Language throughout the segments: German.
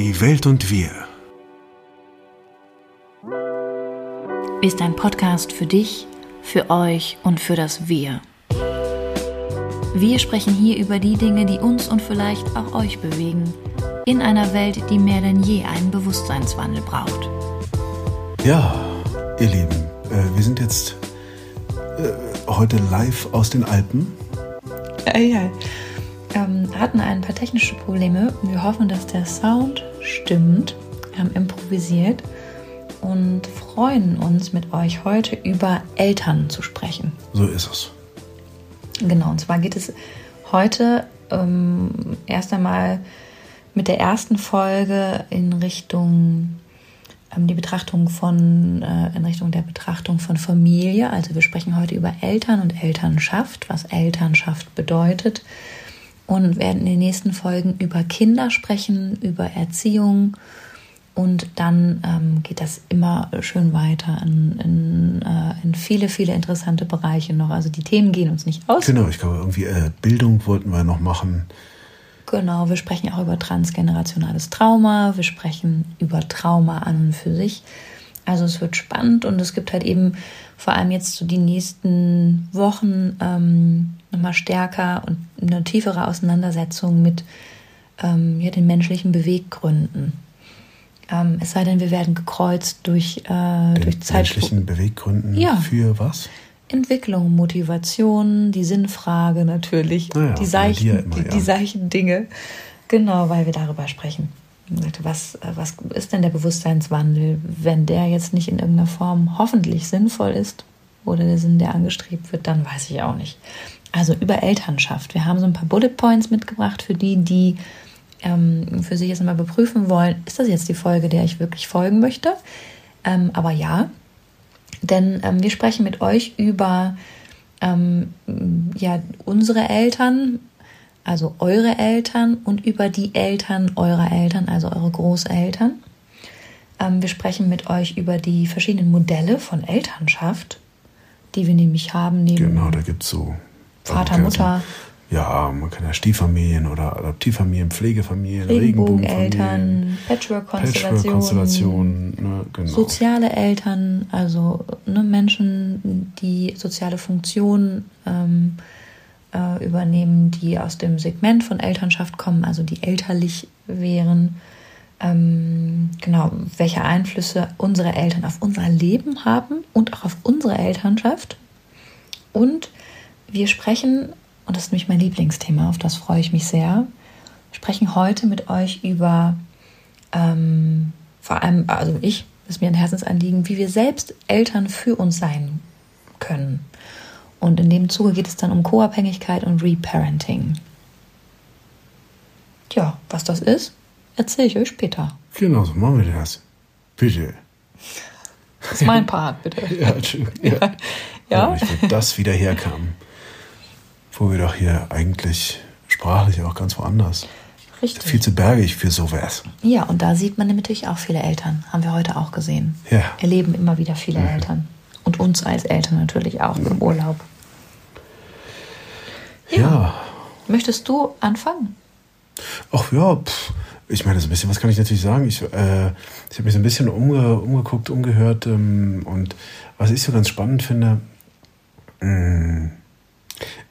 Die Welt und wir. Ist ein Podcast für dich, für euch und für das Wir. Wir sprechen hier über die Dinge, die uns und vielleicht auch euch bewegen, in einer Welt, die mehr denn je einen Bewusstseinswandel braucht. Ja, ihr Lieben, äh, wir sind jetzt äh, heute live aus den Alpen. Ja, ja. Ähm, hatten ein paar technische Probleme. Wir hoffen, dass der Sound stimmt. Wir haben improvisiert und freuen uns mit euch heute über Eltern zu sprechen. So ist es. Genau, und zwar geht es heute ähm, erst einmal mit der ersten Folge in Richtung ähm, die Betrachtung von äh, in Richtung der Betrachtung von Familie. Also wir sprechen heute über Eltern und Elternschaft, was Elternschaft bedeutet und werden in den nächsten Folgen über Kinder sprechen, über Erziehung und dann ähm, geht das immer schön weiter in, in, äh, in, viele, viele interessante Bereiche noch. Also die Themen gehen uns nicht aus. Genau, ich glaube, irgendwie äh, Bildung wollten wir noch machen. Genau, wir sprechen auch über transgenerationales Trauma, wir sprechen über Trauma an und für sich. Also es wird spannend und es gibt halt eben vor allem jetzt so die nächsten Wochen ähm, nochmal stärker und eine tiefere Auseinandersetzung mit ähm, ja, den menschlichen Beweggründen. Ähm, es sei denn, wir werden gekreuzt durch, äh, den durch Zeit. Menschlichen Beweggründen ja. für was? Entwicklung, Motivation, die Sinnfrage natürlich, naja, die, seichten, ja immer, die, die seichten Dinge. Genau, weil wir darüber sprechen. Was, was ist denn der Bewusstseinswandel, wenn der jetzt nicht in irgendeiner Form hoffentlich sinnvoll ist oder der Sinn, der angestrebt wird, dann weiß ich auch nicht. Also über Elternschaft. Wir haben so ein paar Bullet Points mitgebracht für die, die ähm, für sich jetzt mal beprüfen wollen, ist das jetzt die Folge, der ich wirklich folgen möchte? Ähm, aber ja, denn ähm, wir sprechen mit euch über ähm, ja, unsere Eltern, also eure Eltern und über die Eltern eurer Eltern, also eure Großeltern. Ähm, wir sprechen mit euch über die verschiedenen Modelle von Elternschaft, die wir nämlich haben. Neben genau, da gibt es so Vater, Mutter. Ja, man kann ja Stieffamilien oder Adoptivfamilien, Pflegefamilien, Regenbogeneltern, Patchwork-Konstellationen, Patchwork ne, genau. soziale Eltern, also ne, Menschen, die soziale Funktionen ähm, äh, übernehmen, die aus dem Segment von Elternschaft kommen, also die elterlich wären. Ähm, genau, welche Einflüsse unsere Eltern auf unser Leben haben und auch auf unsere Elternschaft. Und wir sprechen und das ist nämlich mein Lieblingsthema, auf das freue ich mich sehr. Sprechen heute mit euch über, ähm, vor allem, also ich, ist mir ein Herzensanliegen, wie wir selbst Eltern für uns sein können. Und in dem Zuge geht es dann um Co-Abhängigkeit und Reparenting. Tja, was das ist, erzähle ich euch später. Genau, so machen wir das. Bitte. Das ist mein Part, bitte. ja, ja. ja. ja. Ich will das wieder herkam wo wir doch hier eigentlich sprachlich auch ganz woanders. Richtig. Viel zu bergig für sowas. Ja, und da sieht man natürlich auch viele Eltern. Haben wir heute auch gesehen. Ja. Erleben immer wieder viele mhm. Eltern. Und uns als Eltern natürlich auch im Urlaub. Ja. ja. Möchtest du anfangen? Ach ja, pff. ich meine, so ein bisschen, was kann ich natürlich sagen? Ich, äh, ich habe mich so ein bisschen umge umgeguckt, umgehört ähm, und was ich so ganz spannend finde, mh, mm,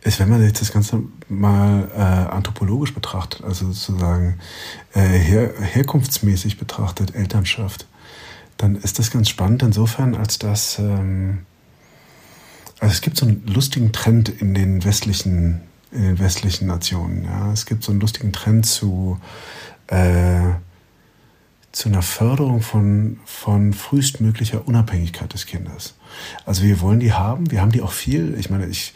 ist, wenn man jetzt das Ganze mal äh, anthropologisch betrachtet, also sozusagen äh, her, herkunftsmäßig betrachtet, Elternschaft, dann ist das ganz spannend insofern, als dass ähm, also es gibt so einen lustigen Trend in den westlichen, in den westlichen Nationen. Ja? Es gibt so einen lustigen Trend zu äh, zu einer Förderung von, von frühestmöglicher Unabhängigkeit des Kindes. Also wir wollen die haben, wir haben die auch viel. Ich meine, ich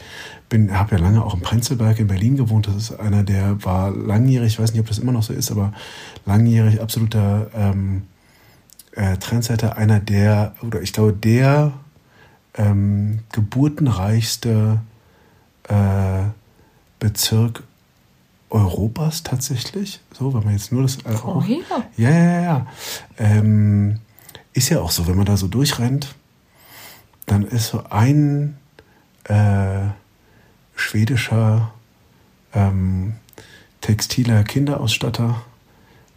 bin, habe ja lange auch im Prenzlberg in Berlin gewohnt. Das ist einer, der war langjährig, ich weiß nicht, ob das immer noch so ist, aber langjährig absoluter ähm, äh, Trendsetter, einer der, oder ich glaube, der ähm, geburtenreichste äh, Bezirk Europas tatsächlich. So, wenn man jetzt nur das. Äh, oh, ja. ja, ja, ja. Ähm, ist ja auch so, wenn man da so durchrennt, dann ist so ein äh, schwedischer ähm, textiler Kinderausstatter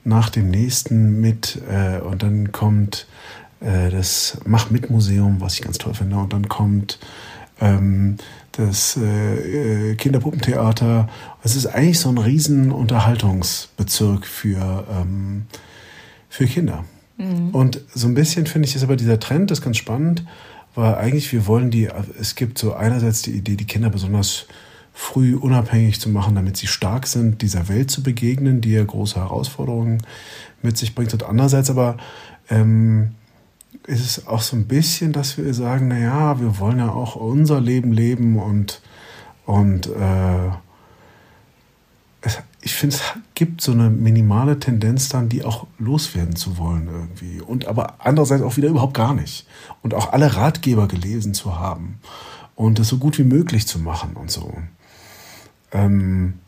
nach dem nächsten mit äh, und dann kommt äh, das Mach mit Museum, was ich ganz toll finde, und dann kommt ähm, das äh, äh Kinderpuppentheater. Es ist eigentlich so ein riesen Unterhaltungsbezirk für, ähm, für Kinder. Mhm. Und so ein bisschen finde ich ist aber dieser Trend, das ist ganz spannend, weil eigentlich wir wollen die, es gibt so einerseits die Idee, die Kinder besonders früh unabhängig zu machen, damit sie stark sind, dieser Welt zu begegnen, die ja große Herausforderungen mit sich bringt. Und andererseits aber ähm, ist es auch so ein bisschen, dass wir sagen, na ja, wir wollen ja auch unser Leben leben und, und äh, es, ich finde, es gibt so eine minimale Tendenz dann, die auch loswerden zu wollen irgendwie. Und aber andererseits auch wieder überhaupt gar nicht. Und auch alle Ratgeber gelesen zu haben und das so gut wie möglich zu machen und so. Ähm,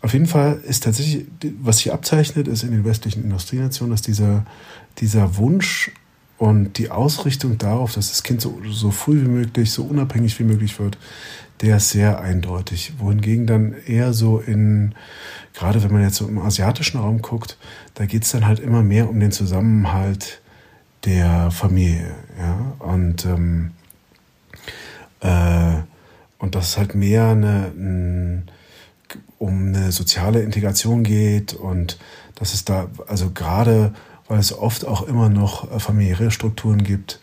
auf jeden Fall ist tatsächlich, was sich abzeichnet, ist in den westlichen Industrienationen, dass dieser, dieser Wunsch und die Ausrichtung darauf, dass das Kind so, so früh wie möglich, so unabhängig wie möglich wird, der ist sehr eindeutig. Wohingegen dann eher so in, gerade wenn man jetzt so im asiatischen Raum guckt, da geht es dann halt immer mehr um den Zusammenhalt der Familie. Ja? Und, ähm, äh, und das ist halt mehr eine, ein, um eine soziale Integration geht und dass es da, also gerade weil es oft auch immer noch äh, familiäre Strukturen gibt,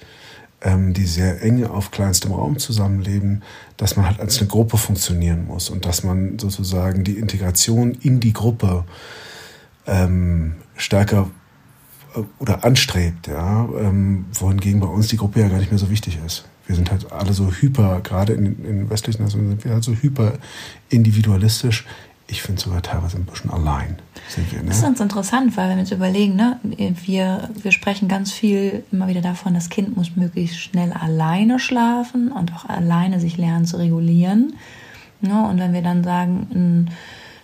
ähm, die sehr eng auf kleinstem Raum zusammenleben, dass man halt als eine Gruppe funktionieren muss und dass man sozusagen die Integration in die Gruppe ähm, stärker äh, oder anstrebt, ja, ähm, wohingegen bei uns die Gruppe ja gar nicht mehr so wichtig ist. Wir sind halt alle so hyper, gerade in, in westlichen Nationen sind wir halt so hyper individualistisch ich finde sogar teilweise ein bisschen allein sind wir. Ne? Das ist ganz interessant, weil wenn wir uns überlegen, ne, wir, wir sprechen ganz viel immer wieder davon, das Kind muss möglichst schnell alleine schlafen und auch alleine sich lernen zu regulieren. Ne? Und wenn wir dann sagen, in,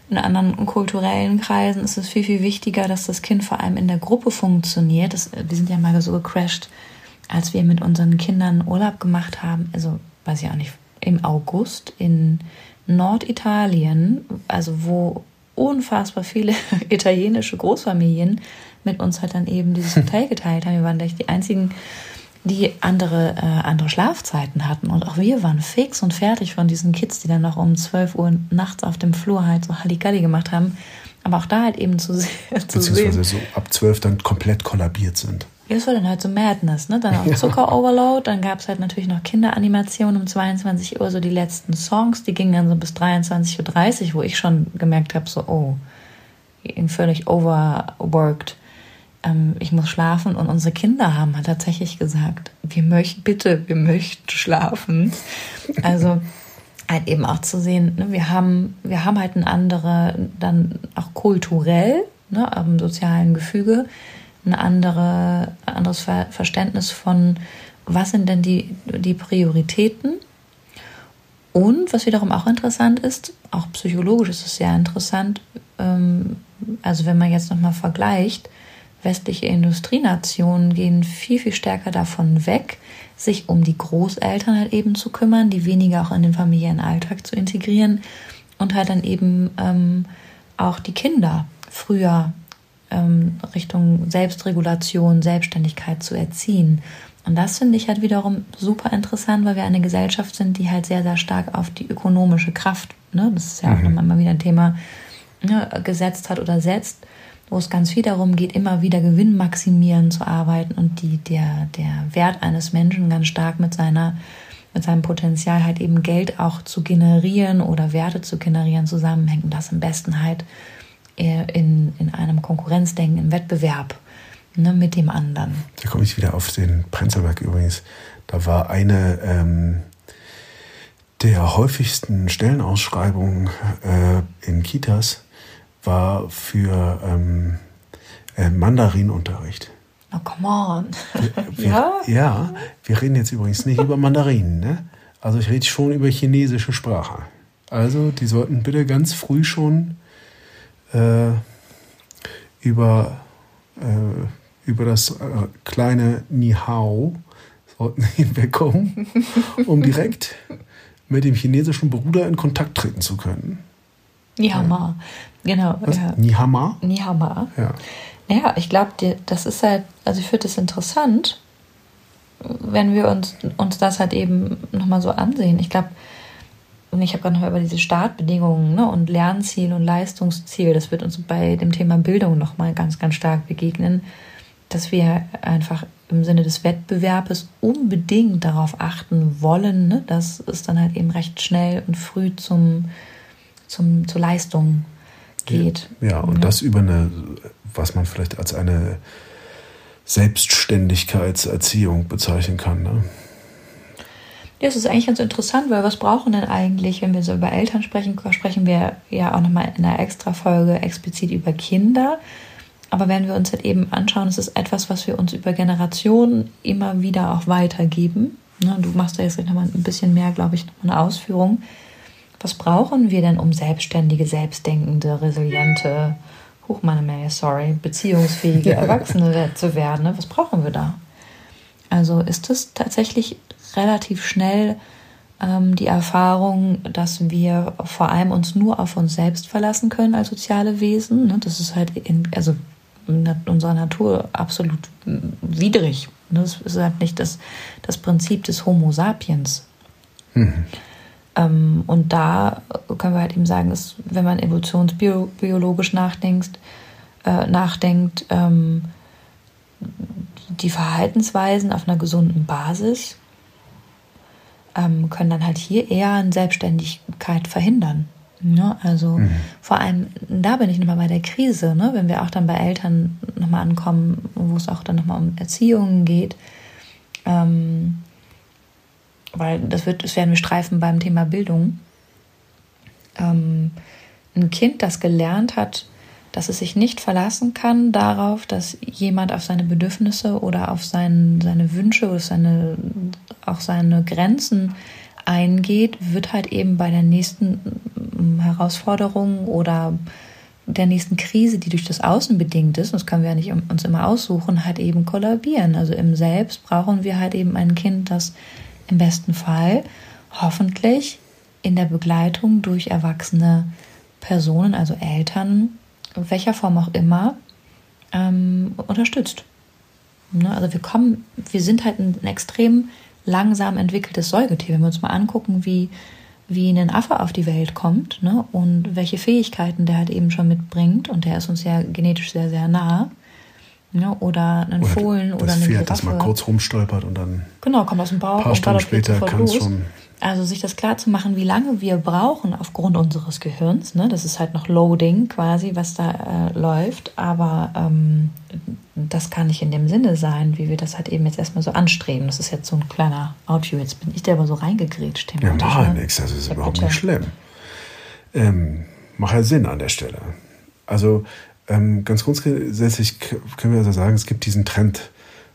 in anderen kulturellen Kreisen ist es viel, viel wichtiger, dass das Kind vor allem in der Gruppe funktioniert. Das, wir sind ja mal so gecrashed, als wir mit unseren Kindern Urlaub gemacht haben, also weiß ich auch nicht, im August in Norditalien, also wo unfassbar viele italienische Großfamilien mit uns halt dann eben dieses Hotel geteilt haben. Wir waren echt die einzigen, die andere, äh, andere Schlafzeiten hatten. Und auch wir waren fix und fertig von diesen Kids, die dann noch um 12 Uhr nachts auf dem Flur halt so Halligalli gemacht haben. Aber auch da halt eben zu, zu Beziehungsweise sehen. so ab 12 dann komplett kollabiert sind. Ja, das war dann halt so Madness, ne? Dann auch Zucker-Overload, dann gab es halt natürlich noch Kinderanimationen um 22 Uhr, so die letzten Songs, die gingen dann so bis 23.30 Uhr, wo ich schon gemerkt habe, so, oh, ihn völlig overworked. Ähm, ich muss schlafen und unsere Kinder haben halt tatsächlich gesagt, wir möchten, bitte, wir möchten schlafen. Also halt eben auch zu sehen, ne, wir haben, wir haben halt ein andere, dann auch kulturell, ne, im sozialen Gefüge, ein andere, anderes Ver Verständnis von, was sind denn die, die Prioritäten. Und was wiederum auch interessant ist, auch psychologisch ist es sehr interessant, ähm, also wenn man jetzt nochmal vergleicht, westliche Industrienationen gehen viel, viel stärker davon weg, sich um die Großeltern halt eben zu kümmern, die weniger auch in den Familienalltag zu integrieren und halt dann eben ähm, auch die Kinder früher ähm, Richtung Selbstregulation, Selbstständigkeit zu erziehen. Und das finde ich halt wiederum super interessant, weil wir eine Gesellschaft sind, die halt sehr, sehr stark auf die ökonomische Kraft, ne, das ist ja auch mhm. nochmal immer wieder ein Thema, ne, gesetzt hat oder setzt, wo es ganz viel darum geht, immer wieder Gewinn maximieren zu arbeiten und die, der, der Wert eines Menschen ganz stark mit seiner mit seinem Potenzial halt eben Geld auch zu generieren oder Werte zu generieren zusammenhängt und das am besten halt in, in einem Konkurrenzdenken, im Wettbewerb ne, mit dem anderen. Da komme ich wieder auf den Prenzlberg übrigens. Da war eine ähm, der häufigsten Stellenausschreibungen äh, in Kitas war für ähm, äh, Mandarinunterricht. Oh, come on. Wir, ja? ja, wir reden jetzt übrigens nicht über Mandarinen. Ne? Also ich rede schon über chinesische Sprache. Also die sollten bitte ganz früh schon äh, über, äh, über das äh, kleine Nihao sollten hinwegkommen, um direkt mit dem chinesischen Bruder in Kontakt treten zu können. Nihama, ja. genau. Was? Ja. Nihama? Nihama. Ja. Ja, ich glaube, das ist halt, also ich finde es interessant, wenn wir uns, uns das halt eben nochmal so ansehen. Ich glaube, und ich habe gerade noch über diese Startbedingungen ne, und Lernziel und Leistungsziel, das wird uns bei dem Thema Bildung nochmal ganz, ganz stark begegnen, dass wir einfach im Sinne des Wettbewerbes unbedingt darauf achten wollen, ne, dass es dann halt eben recht schnell und früh zum, zum, zur Leistung geht. Ja, ja und ja. das über eine, was man vielleicht als eine Selbstständigkeitserziehung bezeichnen kann. Ne? Ja, es ist eigentlich ganz interessant, weil was brauchen denn eigentlich, wenn wir so über Eltern sprechen, sprechen wir ja auch nochmal in einer extra Folge explizit über Kinder. Aber wenn wir uns halt eben anschauen, es ist etwas, was wir uns über Generationen immer wieder auch weitergeben. Ne, du machst da jetzt nochmal ein bisschen mehr, glaube ich, nochmal eine Ausführung. Was brauchen wir denn, um selbstständige, selbstdenkende, resiliente, hoch meine Mail, sorry, beziehungsfähige Erwachsene zu werden? Ne? Was brauchen wir da? Also ist es tatsächlich relativ schnell ähm, die Erfahrung, dass wir vor allem uns nur auf uns selbst verlassen können als soziale Wesen. Ne? Das ist halt in, also in unserer Natur absolut widrig. Ne? Das ist halt nicht das, das Prinzip des Homo sapiens. Mhm. Ähm, und da können wir halt eben sagen, dass, wenn man evolutionsbiologisch nachdenkt, äh, nachdenkt ähm, die Verhaltensweisen auf einer gesunden Basis ähm, können dann halt hier eher eine Selbstständigkeit verhindern. Ne? Also mhm. vor allem, da bin ich nochmal bei der Krise, ne? wenn wir auch dann bei Eltern nochmal ankommen, wo es auch dann nochmal um Erziehung geht. Ähm, weil das wird, das werden wir streifen beim Thema Bildung. Ähm, ein Kind, das gelernt hat, dass es sich nicht verlassen kann darauf, dass jemand auf seine Bedürfnisse oder auf sein, seine Wünsche oder seine, auch seine Grenzen eingeht, wird halt eben bei der nächsten mm, Herausforderung oder der nächsten Krise, die durch das Außen bedingt ist, das können wir ja nicht uns immer aussuchen, halt eben kollabieren. Also im Selbst brauchen wir halt eben ein Kind, das im besten Fall hoffentlich in der Begleitung durch erwachsene Personen, also Eltern, welcher Form auch immer, ähm, unterstützt. Ne? Also wir kommen, wir sind halt ein, ein, extrem langsam entwickeltes Säugetier. Wenn wir uns mal angucken, wie, wie ein Affe auf die Welt kommt ne? und welche Fähigkeiten der halt eben schon mitbringt, und der ist uns ja genetisch sehr, sehr nah. Ne? Oder ein Fohlen oder eine Pferd, Giraffe. das mal kurz rumstolpert und dann genau, kommt aus dem Bauch ein paar Stunden später kann es schon also sich das klar zu machen, wie lange wir brauchen aufgrund unseres Gehirns. Ne? Das ist halt noch Loading quasi, was da äh, läuft. Aber ähm, das kann nicht in dem Sinne sein, wie wir das halt eben jetzt erstmal so anstreben. Das ist jetzt so ein kleiner Audio. Jetzt bin ich da aber so reingegrätscht. Ja, mach ne? nichts. Das ist ja, überhaupt bitte. nicht schlimm. Ähm, macht ja Sinn an der Stelle. Also ähm, ganz grundsätzlich können wir also sagen, es gibt diesen Trend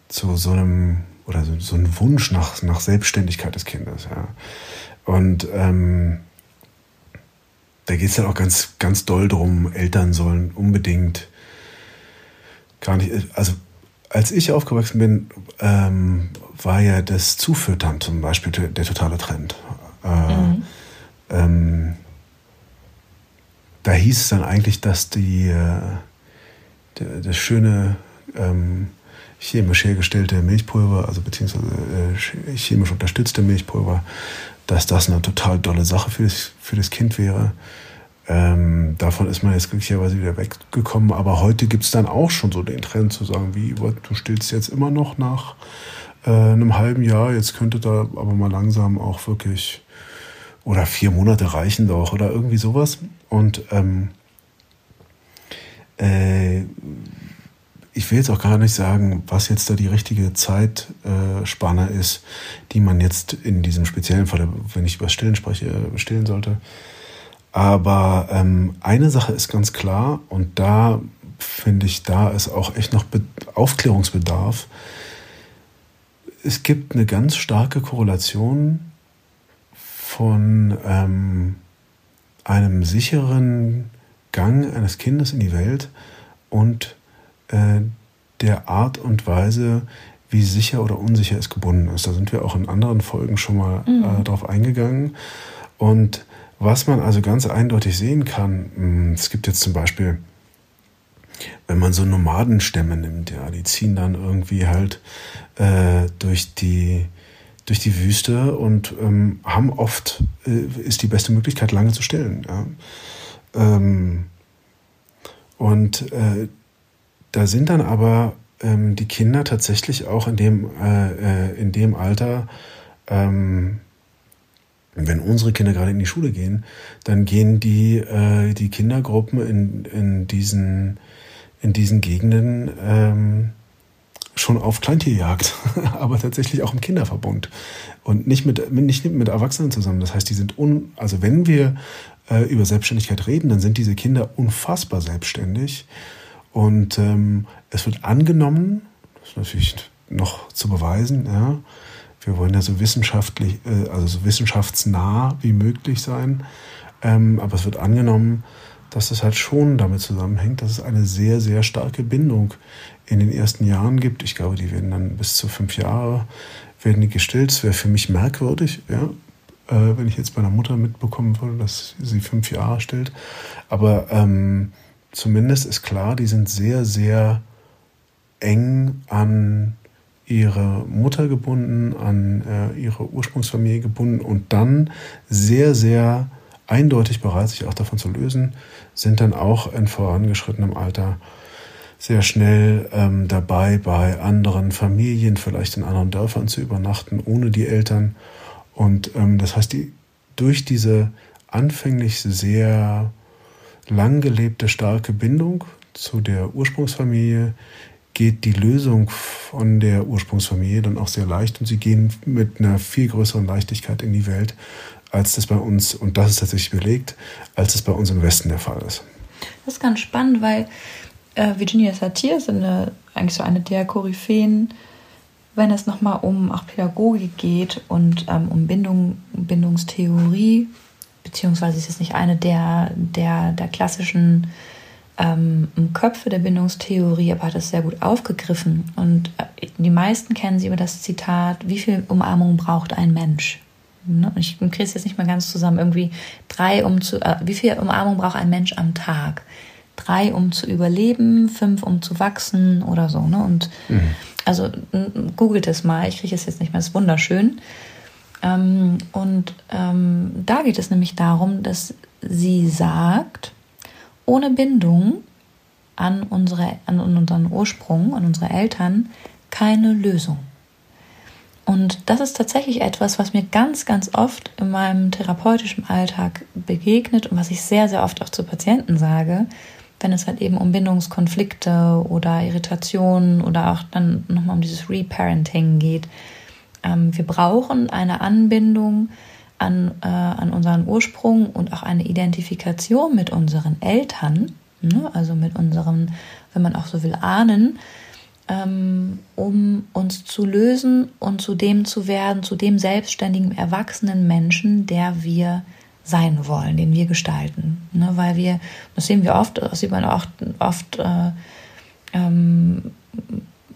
zu so einem oder so, so ein Wunsch nach, nach Selbstständigkeit des Kindes. Ja. Und ähm, da geht es dann auch ganz, ganz doll drum, Eltern sollen unbedingt gar nicht, also als ich aufgewachsen bin, ähm, war ja das Zufüttern zum Beispiel der, totale Trend. Äh, mhm. ähm, da hieß es dann eigentlich, dass die, äh, das schöne ähm, chemisch hergestellte Milchpulver, also beziehungsweise äh, chemisch unterstützte Milchpulver, dass das eine total tolle Sache für das, für das Kind wäre. Ähm, davon ist man jetzt glücklicherweise wieder weggekommen, aber heute gibt es dann auch schon so den Trend zu sagen, wie, du stillst jetzt immer noch nach äh, einem halben Jahr, jetzt könnte da aber mal langsam auch wirklich, oder vier Monate reichen doch, oder irgendwie sowas. Und ähm, äh, ich will jetzt auch gar nicht sagen, was jetzt da die richtige Zeitspanne ist, die man jetzt in diesem speziellen Fall, wenn ich über Stillen spreche, stillen sollte. Aber ähm, eine Sache ist ganz klar und da finde ich, da ist auch echt noch Be Aufklärungsbedarf. Es gibt eine ganz starke Korrelation von ähm, einem sicheren Gang eines Kindes in die Welt und äh, der Art und Weise, wie sicher oder unsicher es gebunden ist. Da sind wir auch in anderen Folgen schon mal mhm. äh, drauf eingegangen. Und was man also ganz eindeutig sehen kann, mh, hm, es gibt jetzt zum Beispiel, wenn man so Nomadenstämme nimmt, ja, die ziehen dann irgendwie halt äh, durch die durch die Wüste und ähm, haben oft äh, ist die beste Möglichkeit lange zu stillen. Ja. Ähm, und äh, da sind dann aber ähm, die Kinder tatsächlich auch in dem äh, äh in dem Alter ähm, wenn unsere Kinder gerade in die Schule gehen, dann gehen die, äh, die Kindergruppen in, in, diesen, in diesen Gegenden ähm, schon auf Kleintierjagd, aber tatsächlich auch im Kinderverbund und nicht mit, nicht mit Erwachsenen zusammen. Das heißt, die sind un, also wenn wir äh, über Selbstständigkeit reden, dann sind diese Kinder unfassbar selbstständig und ähm, es wird angenommen, das ist natürlich noch zu beweisen, ja, wir wollen ja so wissenschaftlich, äh, also so wissenschaftsnah wie möglich sein. Ähm, aber es wird angenommen, dass es halt schon damit zusammenhängt, dass es eine sehr, sehr starke Bindung in den ersten Jahren gibt. Ich glaube, die werden dann bis zu fünf Jahre werden die gestillt. Das wäre für mich merkwürdig, ja, äh, wenn ich jetzt bei einer Mutter mitbekommen würde, dass sie fünf Jahre stillt. Aber ähm, zumindest ist klar, die sind sehr, sehr eng an ihre Mutter gebunden, an äh, ihre Ursprungsfamilie gebunden und dann sehr, sehr eindeutig bereit, sich auch davon zu lösen, sind dann auch in vorangeschrittenem Alter sehr schnell ähm, dabei, bei anderen Familien, vielleicht in anderen Dörfern zu übernachten, ohne die Eltern. Und ähm, das heißt, die, durch diese anfänglich sehr lang gelebte starke Bindung zu der Ursprungsfamilie geht die Lösung von der Ursprungsfamilie dann auch sehr leicht und sie gehen mit einer viel größeren Leichtigkeit in die Welt, als das bei uns, und das ist tatsächlich belegt, als es bei uns im Westen der Fall ist. Das ist ganz spannend, weil äh, Virginia Satir ist eine, eigentlich so eine der Koryphäen, wenn es nochmal um auch Pädagogik geht und ähm, um Bindung, Bindungstheorie, beziehungsweise ist es nicht eine der, der, der klassischen ähm, Köpfe der Bindungstheorie, aber hat es sehr gut aufgegriffen. Und äh, die meisten kennen sie über das Zitat, wie viel Umarmung braucht ein Mensch? Ne? Ich kriege es jetzt nicht mal ganz zusammen. Irgendwie drei, um zu, äh, wie viel Umarmung braucht ein Mensch am Tag? Drei, um zu überleben, fünf, um zu wachsen oder so. Ne? Und mhm. also googelt es mal, ich kriege es jetzt nicht mehr, es ist wunderschön. Ähm, und ähm, da geht es nämlich darum, dass sie sagt, ohne Bindung an, unsere, an unseren Ursprung, an unsere Eltern, keine Lösung. Und das ist tatsächlich etwas, was mir ganz, ganz oft in meinem therapeutischen Alltag begegnet und was ich sehr, sehr oft auch zu Patienten sage, wenn es halt eben um Bindungskonflikte oder Irritationen oder auch dann nochmal um dieses Reparenting geht. Ähm, wir brauchen eine Anbindung an, äh, an unseren Ursprung und auch eine Identifikation mit unseren Eltern, ne? also mit unseren, wenn man auch so will, Ahnen, ähm, um uns zu lösen und zu dem zu werden, zu dem selbstständigen, erwachsenen Menschen, der wir sein wollen, den wir gestalten. Ne? Weil wir, das sehen wir oft, das sieht man auch oft, äh, ähm,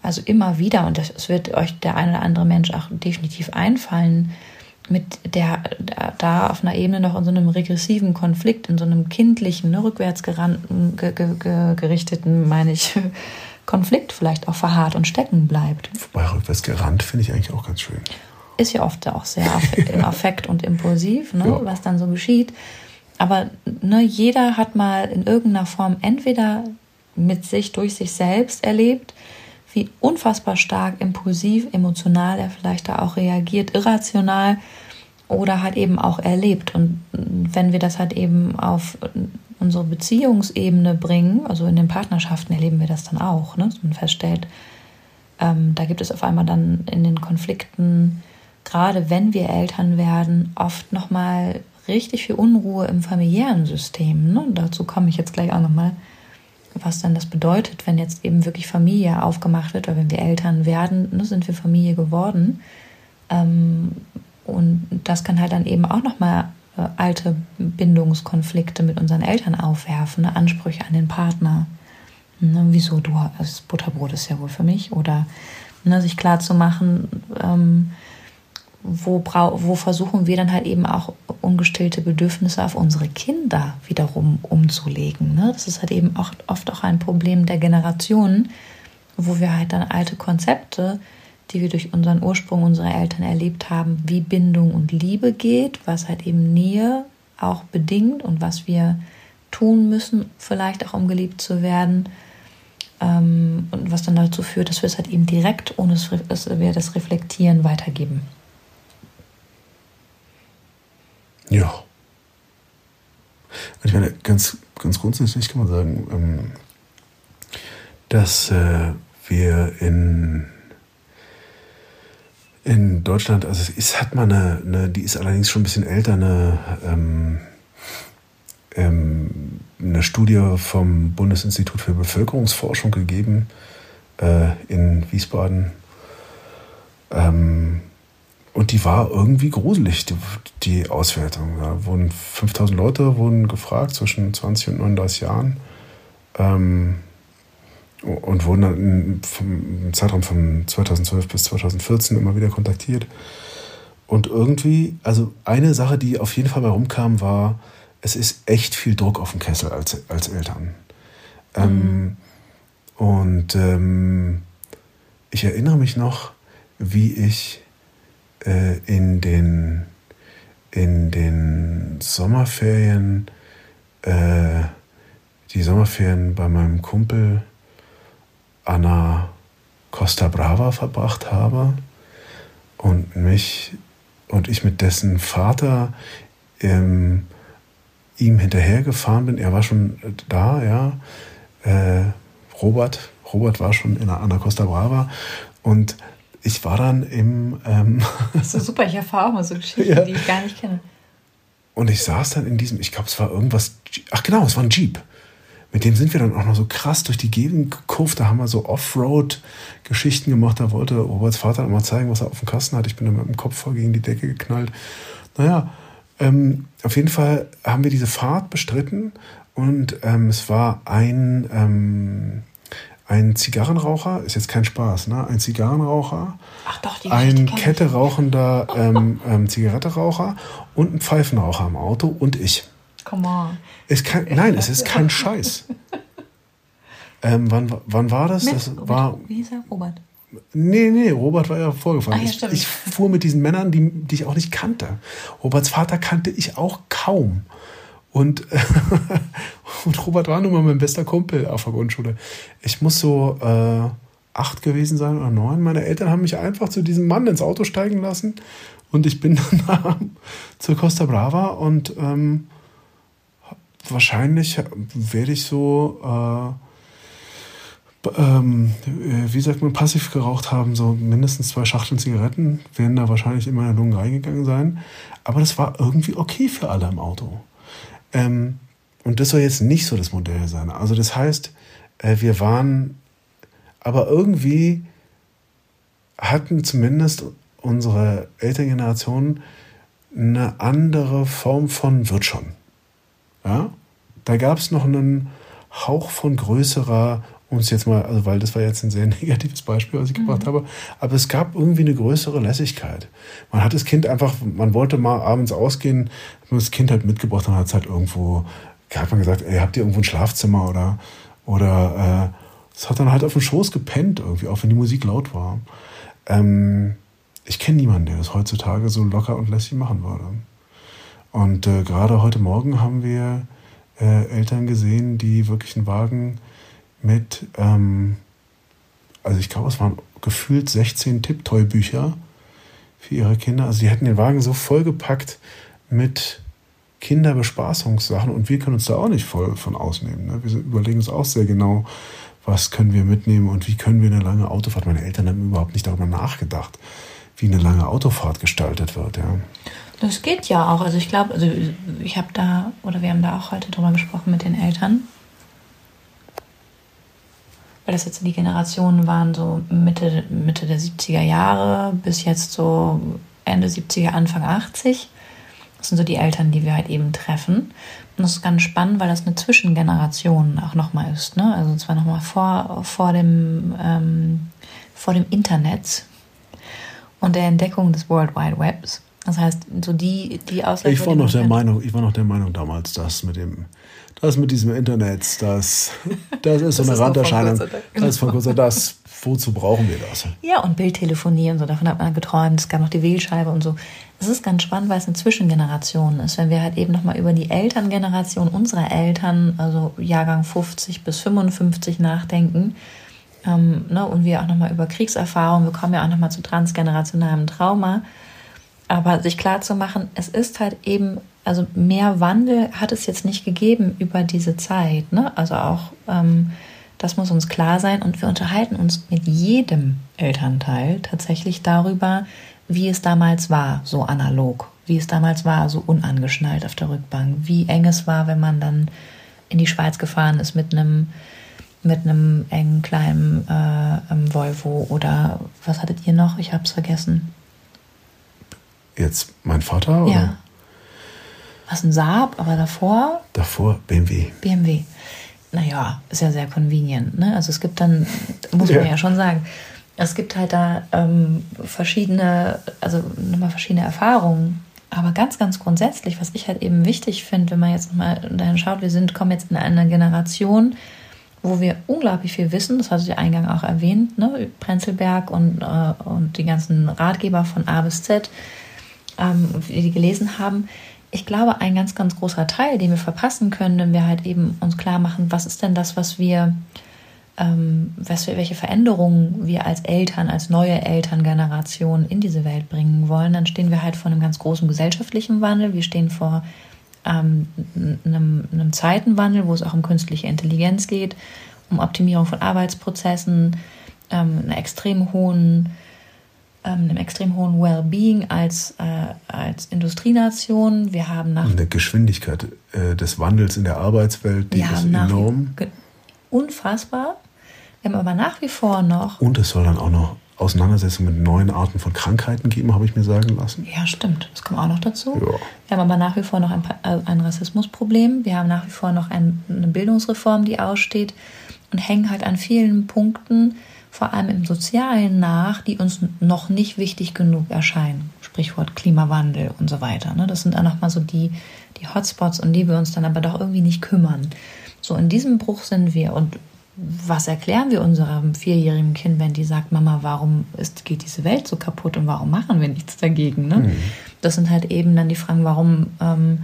also immer wieder, und es wird euch der eine oder andere Mensch auch definitiv einfallen, mit der da auf einer Ebene noch in so einem regressiven Konflikt, in so einem kindlichen, ne, rückwärts ge, ge, gerichteten, meine ich, Konflikt vielleicht auch verharrt und stecken bleibt. Wobei rückwärts gerannt finde ich eigentlich auch ganz schön. Ist ja oft auch sehr im Affekt und impulsiv, ne, ja. was dann so geschieht. Aber ne, jeder hat mal in irgendeiner Form entweder mit sich, durch sich selbst erlebt, wie unfassbar stark impulsiv, emotional er vielleicht da auch reagiert, irrational oder halt eben auch erlebt. Und wenn wir das halt eben auf unsere Beziehungsebene bringen, also in den Partnerschaften erleben wir das dann auch, ne? man feststellt, ähm, da gibt es auf einmal dann in den Konflikten, gerade wenn wir Eltern werden, oft nochmal richtig viel Unruhe im familiären System. Ne? Dazu komme ich jetzt gleich auch nochmal was dann das bedeutet, wenn jetzt eben wirklich Familie aufgemacht wird oder wenn wir Eltern werden, ne, sind wir Familie geworden. Ähm, und das kann halt dann eben auch nochmal äh, alte Bindungskonflikte mit unseren Eltern aufwerfen, ne, Ansprüche an den Partner. Ne, wieso du, das Butterbrot ist ja wohl für mich. Oder ne, sich klar zu machen, ähm, wo, wo versuchen wir dann halt eben auch ungestillte Bedürfnisse auf unsere Kinder wiederum umzulegen. Ne? Das ist halt eben auch, oft auch ein Problem der Generationen, wo wir halt dann alte Konzepte, die wir durch unseren Ursprung unserer Eltern erlebt haben, wie Bindung und Liebe geht, was halt eben Nähe auch bedingt und was wir tun müssen, vielleicht auch um geliebt zu werden. Ähm, und was dann dazu führt, dass wir es halt eben direkt, ohne dass wir das reflektieren, weitergeben. Ja. Ich meine, ganz, ganz grundsätzlich kann man sagen, ähm, dass äh, wir in, in Deutschland, also es ist, hat man eine, eine, die ist allerdings schon ein bisschen älter, eine, ähm, ähm, eine Studie vom Bundesinstitut für Bevölkerungsforschung gegeben äh, in Wiesbaden. Ähm, und die war irgendwie gruselig, die, die Auswertung. Da wurden 5000 Leute wurden gefragt zwischen 20 und 39 Jahren ähm, und wurden dann im, Zeitraum von 2012 bis 2014 immer wieder kontaktiert. Und irgendwie, also eine Sache, die auf jeden Fall bei rumkam, war, es ist echt viel Druck auf dem Kessel als, als Eltern. Ähm, mhm. Ähm, und ähm, ich erinnere mich noch, wie ich äh, in, den, in den Sommerferien, äh, die Sommerferien bei meinem Kumpel Anna Costa Brava verbracht habe und mich und ich mit dessen Vater ähm, ihm hinterhergefahren bin. Er war schon da, ja. Äh, Robert, Robert war schon in Anna Costa Brava und ich war dann im. Ähm ist super, ich erfahre auch mal so Geschichten, ja. die ich gar nicht kenne. Und ich saß dann in diesem, ich glaube, es war irgendwas, ach genau, es war ein Jeep. Mit dem sind wir dann auch noch so krass durch die Gegend gekurft. Da haben wir so Offroad-Geschichten gemacht. Da wollte Roberts Vater mal zeigen, was er auf dem Kasten hat. Ich bin dann mit dem Kopf voll gegen die Decke geknallt. Naja, ähm, auf jeden Fall haben wir diese Fahrt bestritten und ähm, es war ein, ähm, ein Zigarrenraucher, ist jetzt kein Spaß, ne? Ein Zigarrenraucher, Ach doch, die ein Kette rauchender ähm, ähm, Zigaretteraucher und ein Pfeifenraucher im Auto und ich. Come on. Ist kein, nein, es ist kein Scheiß. ähm, wann, wann war das? Mit, das war, wie hieß er? Robert. Nee, nee, Robert war ja vorgefahren. Ah, ja, ich, ich, fuhr mit diesen Männern, die, die ich auch nicht kannte. Roberts Vater kannte ich auch kaum. Und, und Robert war nun mal mein bester Kumpel auf der Grundschule. Ich muss so äh, acht gewesen sein oder neun. Meine Eltern haben mich einfach zu diesem Mann ins Auto steigen lassen. Und ich bin dann zur Costa Brava und ähm, wahrscheinlich werde ich so äh, ähm, wie sagt man, passiv geraucht haben, so mindestens zwei Schachteln Zigaretten, werden da wahrscheinlich in meine Lungen reingegangen sein. Aber das war irgendwie okay für alle im Auto. Ähm, und das soll jetzt nicht so das Modell sein. Also das heißt, äh, wir waren, aber irgendwie hatten zumindest unsere Elterngeneration eine andere Form von wird. Ja? Da gab es noch einen Hauch von größerer um es jetzt mal, also weil das war jetzt ein sehr negatives Beispiel, was ich mhm. gebracht habe, aber es gab irgendwie eine größere Lässigkeit. Man hat das Kind einfach, man wollte mal abends ausgehen, man das Kind halt mitgebracht und hat es halt irgendwo, hat man gesagt, ey, habt ihr irgendwo ein Schlafzimmer oder, oder äh, es hat dann halt auf dem Schoß gepennt irgendwie, auch wenn die Musik laut war. Ähm, ich kenne niemanden, der das heutzutage so locker und lässig machen würde. Und äh, gerade heute Morgen haben wir äh, Eltern gesehen, die wirklich einen Wagen mit, ähm, also ich glaube, es waren gefühlt 16 Tipptoy-Bücher für ihre Kinder. Also die hätten den Wagen so vollgepackt mit Kinderbespaßungssachen und wir können uns da auch nicht voll von ausnehmen. Ne? Wir überlegen uns auch sehr genau, was können wir mitnehmen und wie können wir eine lange Autofahrt. Meine Eltern haben überhaupt nicht darüber nachgedacht, wie eine lange Autofahrt gestaltet wird. Ja. Das geht ja auch. Also ich glaube, also ich habe da oder wir haben da auch heute drüber gesprochen mit den Eltern weil das jetzt die Generationen waren, so Mitte, Mitte der 70er Jahre bis jetzt so Ende 70er, Anfang 80. Das sind so die Eltern, die wir halt eben treffen. Und das ist ganz spannend, weil das eine Zwischengeneration auch nochmal ist. Ne? Also zwar nochmal vor, vor, dem, ähm, vor dem Internet. und der Entdeckung des World Wide Webs. Das heißt, so die, die Aussage. Ich war noch der Meinung, ich war noch der Meinung damals, dass mit dem, das mit diesem Internet, das, das ist so eine Randerscheinung. Das ist von kurzer, das, wozu brauchen wir das? Ja, und Bildtelefonie und so, davon hat man geträumt. Es gab noch die Wählscheibe und so. Es ist ganz spannend, weil es eine Zwischengeneration ist. Wenn wir halt eben nochmal über die Elterngeneration unserer Eltern, also Jahrgang 50 bis 55 nachdenken, ähm, ne, und wir auch nochmal über Kriegserfahrung, wir kommen ja auch nochmal zu transgenerationalem Trauma, aber sich klar zu machen, es ist halt eben, also mehr Wandel hat es jetzt nicht gegeben über diese Zeit. Ne? Also auch, ähm, das muss uns klar sein. Und wir unterhalten uns mit jedem Elternteil tatsächlich darüber, wie es damals war, so analog, wie es damals war, so unangeschnallt auf der Rückbank, wie eng es war, wenn man dann in die Schweiz gefahren ist mit einem mit einem engen kleinen äh, Volvo oder was hattet ihr noch? Ich habe es vergessen. Jetzt mein Vater? Oder? Ja. Was ein Saab, aber davor? Davor BMW. BMW. Naja, ist ja sehr convenient. Ne? Also es gibt dann, muss man ja, ja schon sagen, es gibt halt da ähm, verschiedene, also nochmal verschiedene Erfahrungen. Aber ganz, ganz grundsätzlich, was ich halt eben wichtig finde, wenn man jetzt nochmal dann schaut, wir sind, kommen jetzt in eine Generation, wo wir unglaublich viel wissen, das hatte ich eingang auch erwähnt, ne? Prenzelberg und, äh, und die ganzen Ratgeber von A bis Z ähm, die gelesen haben. Ich glaube, ein ganz, ganz großer Teil, den wir verpassen können, wenn wir halt eben uns klar machen, was ist denn das, was wir, ähm, was wir, welche Veränderungen wir als Eltern, als neue Elterngeneration in diese Welt bringen wollen, dann stehen wir halt vor einem ganz großen gesellschaftlichen Wandel. Wir stehen vor ähm, einem, einem Zeitenwandel, wo es auch um künstliche Intelligenz geht, um Optimierung von Arbeitsprozessen, ähm, einer extrem hohen ähm, einem extrem hohen Wellbeing als, äh, als Industrienation. Wir haben nach eine Geschwindigkeit äh, des Wandels in der Arbeitswelt, die ist enorm. Unfassbar. Wir haben aber nach wie vor noch. Und es soll dann auch noch Auseinandersetzungen mit neuen Arten von Krankheiten geben, habe ich mir sagen lassen. Ja, stimmt. Das kommt auch noch dazu. Ja. Wir haben aber nach wie vor noch ein, äh, ein Rassismusproblem. Wir haben nach wie vor noch ein, eine Bildungsreform, die aussteht und hängen halt an vielen Punkten vor allem im Sozialen nach, die uns noch nicht wichtig genug erscheinen. Sprichwort Klimawandel und so weiter. Ne? Das sind dann nochmal so die, die Hotspots, um die wir uns dann aber doch irgendwie nicht kümmern. So in diesem Bruch sind wir. Und was erklären wir unserem vierjährigen Kind, wenn die sagt, Mama, warum ist, geht diese Welt so kaputt und warum machen wir nichts dagegen? Ne? Mhm. Das sind halt eben dann die Fragen, warum ähm,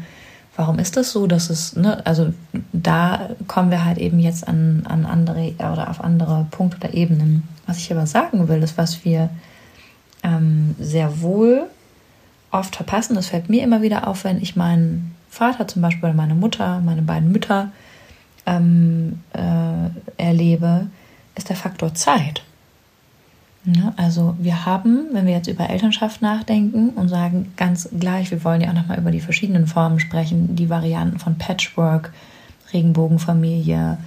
warum ist das so, dass es, ne, also da kommen wir halt eben jetzt an, an andere oder auf andere Punkte oder Ebenen. Was ich aber sagen will, ist, was wir ähm, sehr wohl oft verpassen, das fällt mir immer wieder auf, wenn ich meinen Vater zum Beispiel oder meine Mutter, meine beiden Mütter ähm, äh, erlebe, ist der Faktor Zeit. Ne? Also wir haben, wenn wir jetzt über Elternschaft nachdenken und sagen ganz gleich, wir wollen ja auch nochmal über die verschiedenen Formen sprechen, die Varianten von Patchwork, Regenbogenfamilie,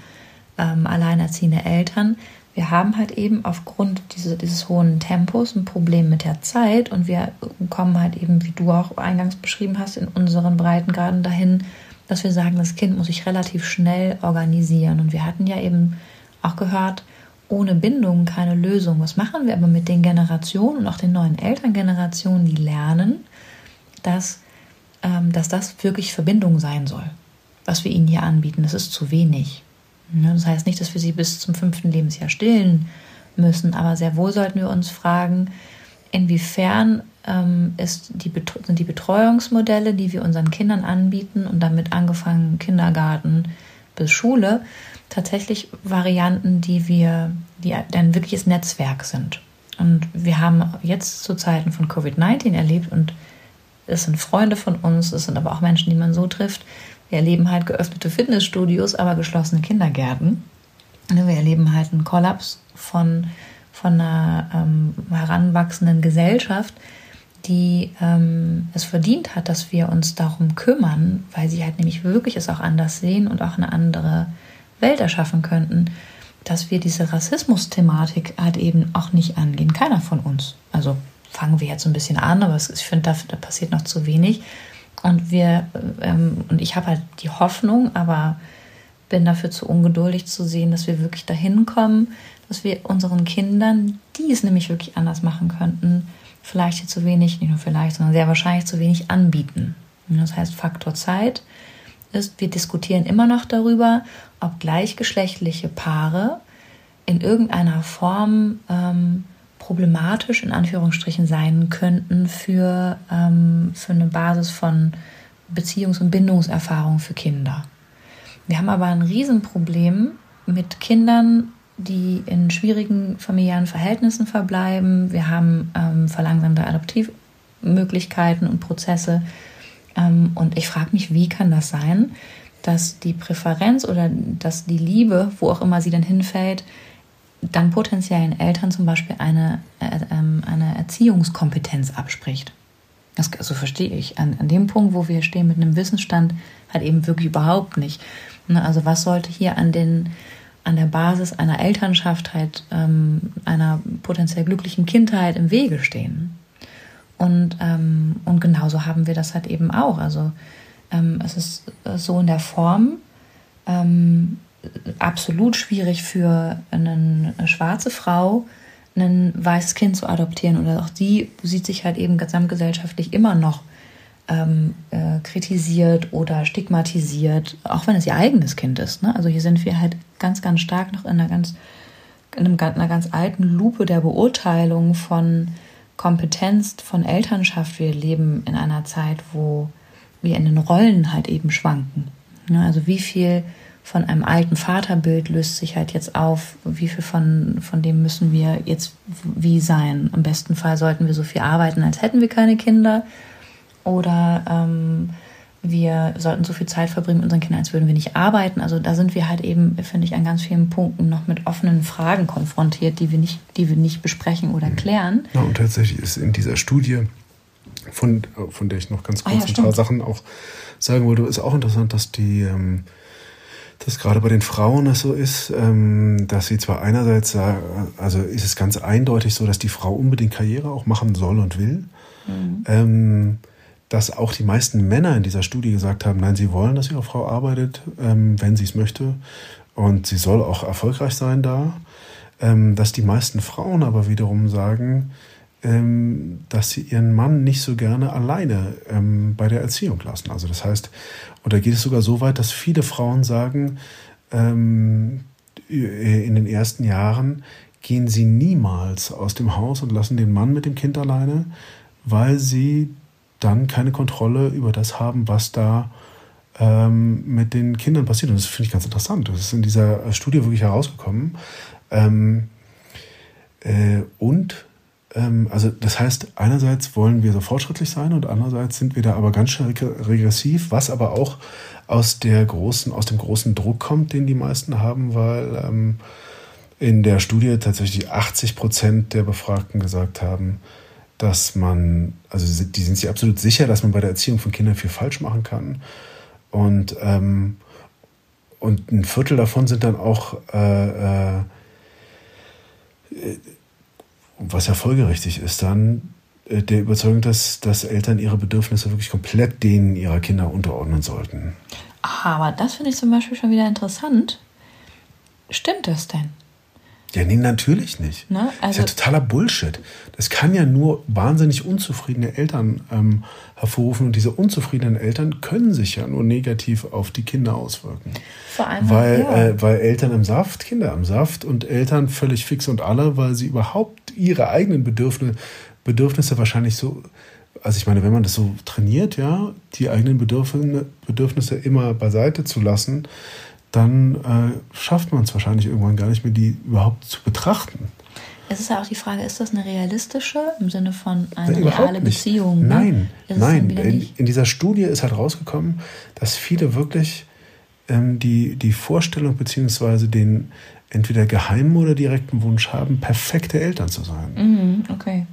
ähm, alleinerziehende Eltern. Wir haben halt eben aufgrund diese, dieses hohen Tempos ein Problem mit der Zeit und wir kommen halt eben, wie du auch eingangs beschrieben hast, in unseren Breitengraden dahin, dass wir sagen, das Kind muss sich relativ schnell organisieren. Und wir hatten ja eben auch gehört, ohne Bindung keine Lösung. Was machen wir aber mit den Generationen und auch den neuen Elterngenerationen, die lernen, dass, ähm, dass das wirklich Verbindung sein soll, was wir ihnen hier anbieten. Das ist zu wenig. Ne? Das heißt nicht, dass wir sie bis zum fünften Lebensjahr stillen müssen, aber sehr wohl sollten wir uns fragen, inwiefern ähm, ist die, sind die Betreuungsmodelle, die wir unseren Kindern anbieten und damit angefangen Kindergarten bis Schule, tatsächlich Varianten, die wir, die ein wirkliches Netzwerk sind. Und wir haben jetzt zu Zeiten von Covid-19 erlebt und es sind Freunde von uns, es sind aber auch Menschen, die man so trifft. Wir erleben halt geöffnete Fitnessstudios, aber geschlossene Kindergärten. Wir erleben halt einen Kollaps von, von einer ähm, heranwachsenden Gesellschaft, die ähm, es verdient hat, dass wir uns darum kümmern, weil sie halt nämlich wirklich es auch anders sehen und auch eine andere Welt erschaffen könnten, dass wir diese Rassismus-Thematik halt eben auch nicht angehen. Keiner von uns. Also fangen wir jetzt ein bisschen an, aber ich finde, da, da, passiert noch zu wenig. Und wir, ähm, und ich habe halt die Hoffnung, aber bin dafür zu ungeduldig zu sehen, dass wir wirklich dahin kommen, dass wir unseren Kindern, die es nämlich wirklich anders machen könnten, vielleicht hier zu wenig, nicht nur vielleicht, sondern sehr wahrscheinlich zu wenig anbieten. Das heißt, Faktor Zeit ist, wir diskutieren immer noch darüber, ob gleichgeschlechtliche Paare in irgendeiner Form ähm, problematisch in Anführungsstrichen sein könnten für, ähm, für eine Basis von Beziehungs- und Bindungserfahrung für Kinder. Wir haben aber ein Riesenproblem mit Kindern, die in schwierigen familiären Verhältnissen verbleiben. Wir haben ähm, verlangsamte Adoptivmöglichkeiten und Prozesse. Ähm, und ich frage mich, wie kann das sein, dass die Präferenz oder dass die Liebe, wo auch immer sie dann hinfällt, dann potenziellen Eltern zum Beispiel eine, äh, ähm, eine Erziehungskompetenz abspricht. Das so verstehe ich. An, an dem Punkt, wo wir stehen mit einem Wissensstand, halt eben wirklich überhaupt nicht. Ne, also was sollte hier an den an der Basis einer Elternschaft halt ähm, einer potenziell glücklichen Kindheit im Wege stehen. Und, ähm, und genauso haben wir das halt eben auch. Also ähm, es ist so in der Form, ähm, absolut schwierig für eine, schwarze Frau, ein weißes Kind zu adoptieren. Oder auch die sieht sich halt eben gesamtgesellschaftlich immer noch ähm, äh, kritisiert oder stigmatisiert, auch wenn es ihr eigenes Kind ist. Ne? Also hier sind wir halt ganz, ganz stark noch in einer ganz, in einem, einer ganz alten Lupe der Beurteilung von Kompetenz, von Elternschaft. Wir leben in einer Zeit, wo wir in den Rollen halt eben schwanken. Ne? Also wie viel von einem alten Vaterbild löst sich halt jetzt auf, wie viel von, von dem müssen wir jetzt wie sein. Im besten Fall sollten wir so viel arbeiten, als hätten wir keine Kinder. Oder ähm, wir sollten so viel Zeit verbringen mit unseren Kindern, als würden wir nicht arbeiten. Also da sind wir halt eben, finde ich, an ganz vielen Punkten noch mit offenen Fragen konfrontiert, die wir nicht, die wir nicht besprechen oder mhm. klären. Ja, und tatsächlich ist in dieser Studie, von, von der ich noch ganz kurz ah, ja, ein paar Sachen auch sagen wollte, ist auch interessant, dass die ähm, dass gerade bei den Frauen das so ist, ähm, dass sie zwar einerseits sagen, also ist es ganz eindeutig so, dass die Frau unbedingt Karriere auch machen soll und will, mhm. ähm, dass auch die meisten Männer in dieser Studie gesagt haben, nein, sie wollen, dass ihre Frau arbeitet, ähm, wenn sie es möchte und sie soll auch erfolgreich sein da, ähm, dass die meisten Frauen aber wiederum sagen, ähm, dass sie ihren Mann nicht so gerne alleine ähm, bei der Erziehung lassen. Also das heißt, da geht es sogar so weit, dass viele Frauen sagen, ähm, in den ersten Jahren gehen sie niemals aus dem Haus und lassen den Mann mit dem Kind alleine, weil sie dann keine Kontrolle über das haben, was da ähm, mit den Kindern passiert. Und das finde ich ganz interessant. Das ist in dieser Studie wirklich herausgekommen. Ähm, äh, und ähm, also das heißt, einerseits wollen wir so fortschrittlich sein und andererseits sind wir da aber ganz schön regressiv, was aber auch aus der großen, aus dem großen Druck kommt, den die meisten haben, weil ähm, in der Studie tatsächlich 80 Prozent der Befragten gesagt haben, dass man, also die sind sich absolut sicher, dass man bei der Erziehung von Kindern viel falsch machen kann. Und, ähm, und ein Viertel davon sind dann auch äh, äh, was ja folgerichtig ist, dann äh, der Überzeugung, dass, dass Eltern ihre Bedürfnisse wirklich komplett denen ihrer Kinder unterordnen sollten. Aber das finde ich zum Beispiel schon wieder interessant. Stimmt das denn? Ja, nee, natürlich nicht. Ne? Also, das ist ja also totaler Bullshit. Das kann ja nur wahnsinnig unzufriedene Eltern ähm, hervorrufen und diese unzufriedenen Eltern können sich ja nur negativ auf die Kinder auswirken. Vor allem, weil, ja. äh, weil Eltern im Saft, Kinder im Saft und Eltern völlig fix und alle, weil sie überhaupt ihre eigenen Bedürfnisse, Bedürfnisse wahrscheinlich so, also ich meine, wenn man das so trainiert, ja, die eigenen Bedürfnisse, Bedürfnisse immer beiseite zu lassen, dann äh, schafft man es wahrscheinlich irgendwann gar nicht mehr, die überhaupt zu betrachten. Es ist ja auch die Frage, ist das eine realistische im Sinne von eine Nein, reale Beziehung? Ne? Nein, nein. In, in, dieser Studie ist halt rausgekommen, dass viele wirklich ähm, die, die Vorstellung beziehungsweise den entweder geheimen oder direkten Wunsch haben, perfekte Eltern zu sein. Mhm, okay.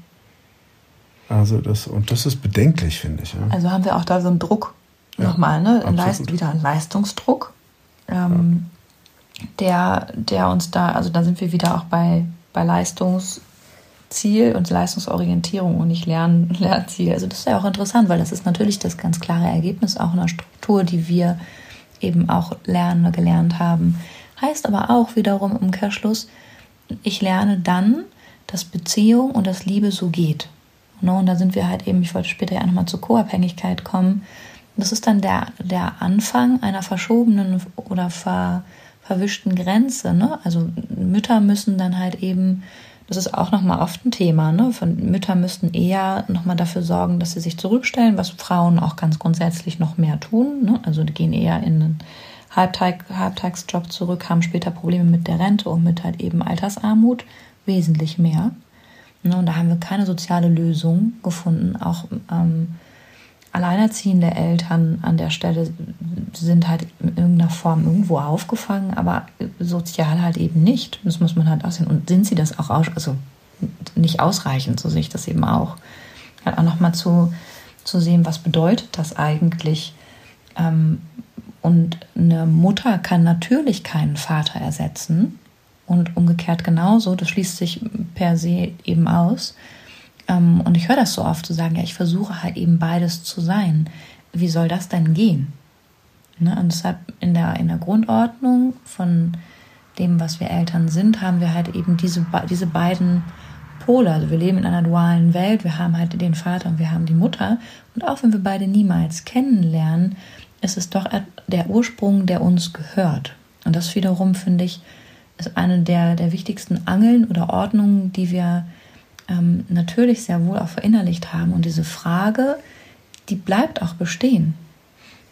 Also das, und das ist bedenklich, finde ich. Ja. Also haben wir auch da so einen Druck ja, nochmal, ne? Leist, wieder einen Leistungsdruck ähm, der, der uns da, also da sind wir wieder auch bei, bei Leistungsziel und Leistungsorientierung und nicht Lern, Lernziel. Also das ist ja auch interessant, weil das ist natürlich das ganz klare Ergebnis auch einer Struktur, die wir eben auch lernen gelernt haben. Heißt aber auch wiederum im Umkehrschluss, ich lerne dann, dass Beziehung und dass Liebe so geht. Ne? Und da sind wir halt eben, ich wollte später ja nochmal zur Co-Abhängigkeit kommen. Das ist dann der, der Anfang einer verschobenen oder ver, verwischten Grenze. Ne? Also Mütter müssen dann halt eben, das ist auch nochmal oft ein Thema, ne? Von Mütter müssten eher nochmal dafür sorgen, dass sie sich zurückstellen, was Frauen auch ganz grundsätzlich noch mehr tun. Ne? Also die gehen eher in einen Halbtag, Halbtagsjob zurück, haben später Probleme mit der Rente und mit halt eben Altersarmut, wesentlich mehr. Ne, und da haben wir keine soziale Lösung gefunden. Auch ähm, alleinerziehende Eltern an der Stelle sind halt in irgendeiner Form irgendwo aufgefangen, aber sozial halt eben nicht. Das muss man halt aussehen. Und sind sie das auch, aus, also nicht ausreichend, so sehe ich das eben auch. Halt auch nochmal zu, zu sehen, was bedeutet das eigentlich, ähm, und eine Mutter kann natürlich keinen Vater ersetzen und umgekehrt genauso. Das schließt sich per se eben aus. Ähm, und ich höre das so oft zu sagen, ja, ich versuche halt eben beides zu sein. Wie soll das denn gehen? Ne? Und deshalb in der, in der Grundordnung von dem, was wir Eltern sind, haben wir halt eben diese, diese beiden Pole. Also wir leben in einer dualen Welt, wir haben halt den Vater und wir haben die Mutter. Und auch wenn wir beide niemals kennenlernen, ist es doch der Ursprung, der uns gehört. Und das wiederum, finde ich, ist eine der, der wichtigsten Angeln oder Ordnungen, die wir ähm, natürlich sehr wohl auch verinnerlicht haben. Und diese Frage, die bleibt auch bestehen.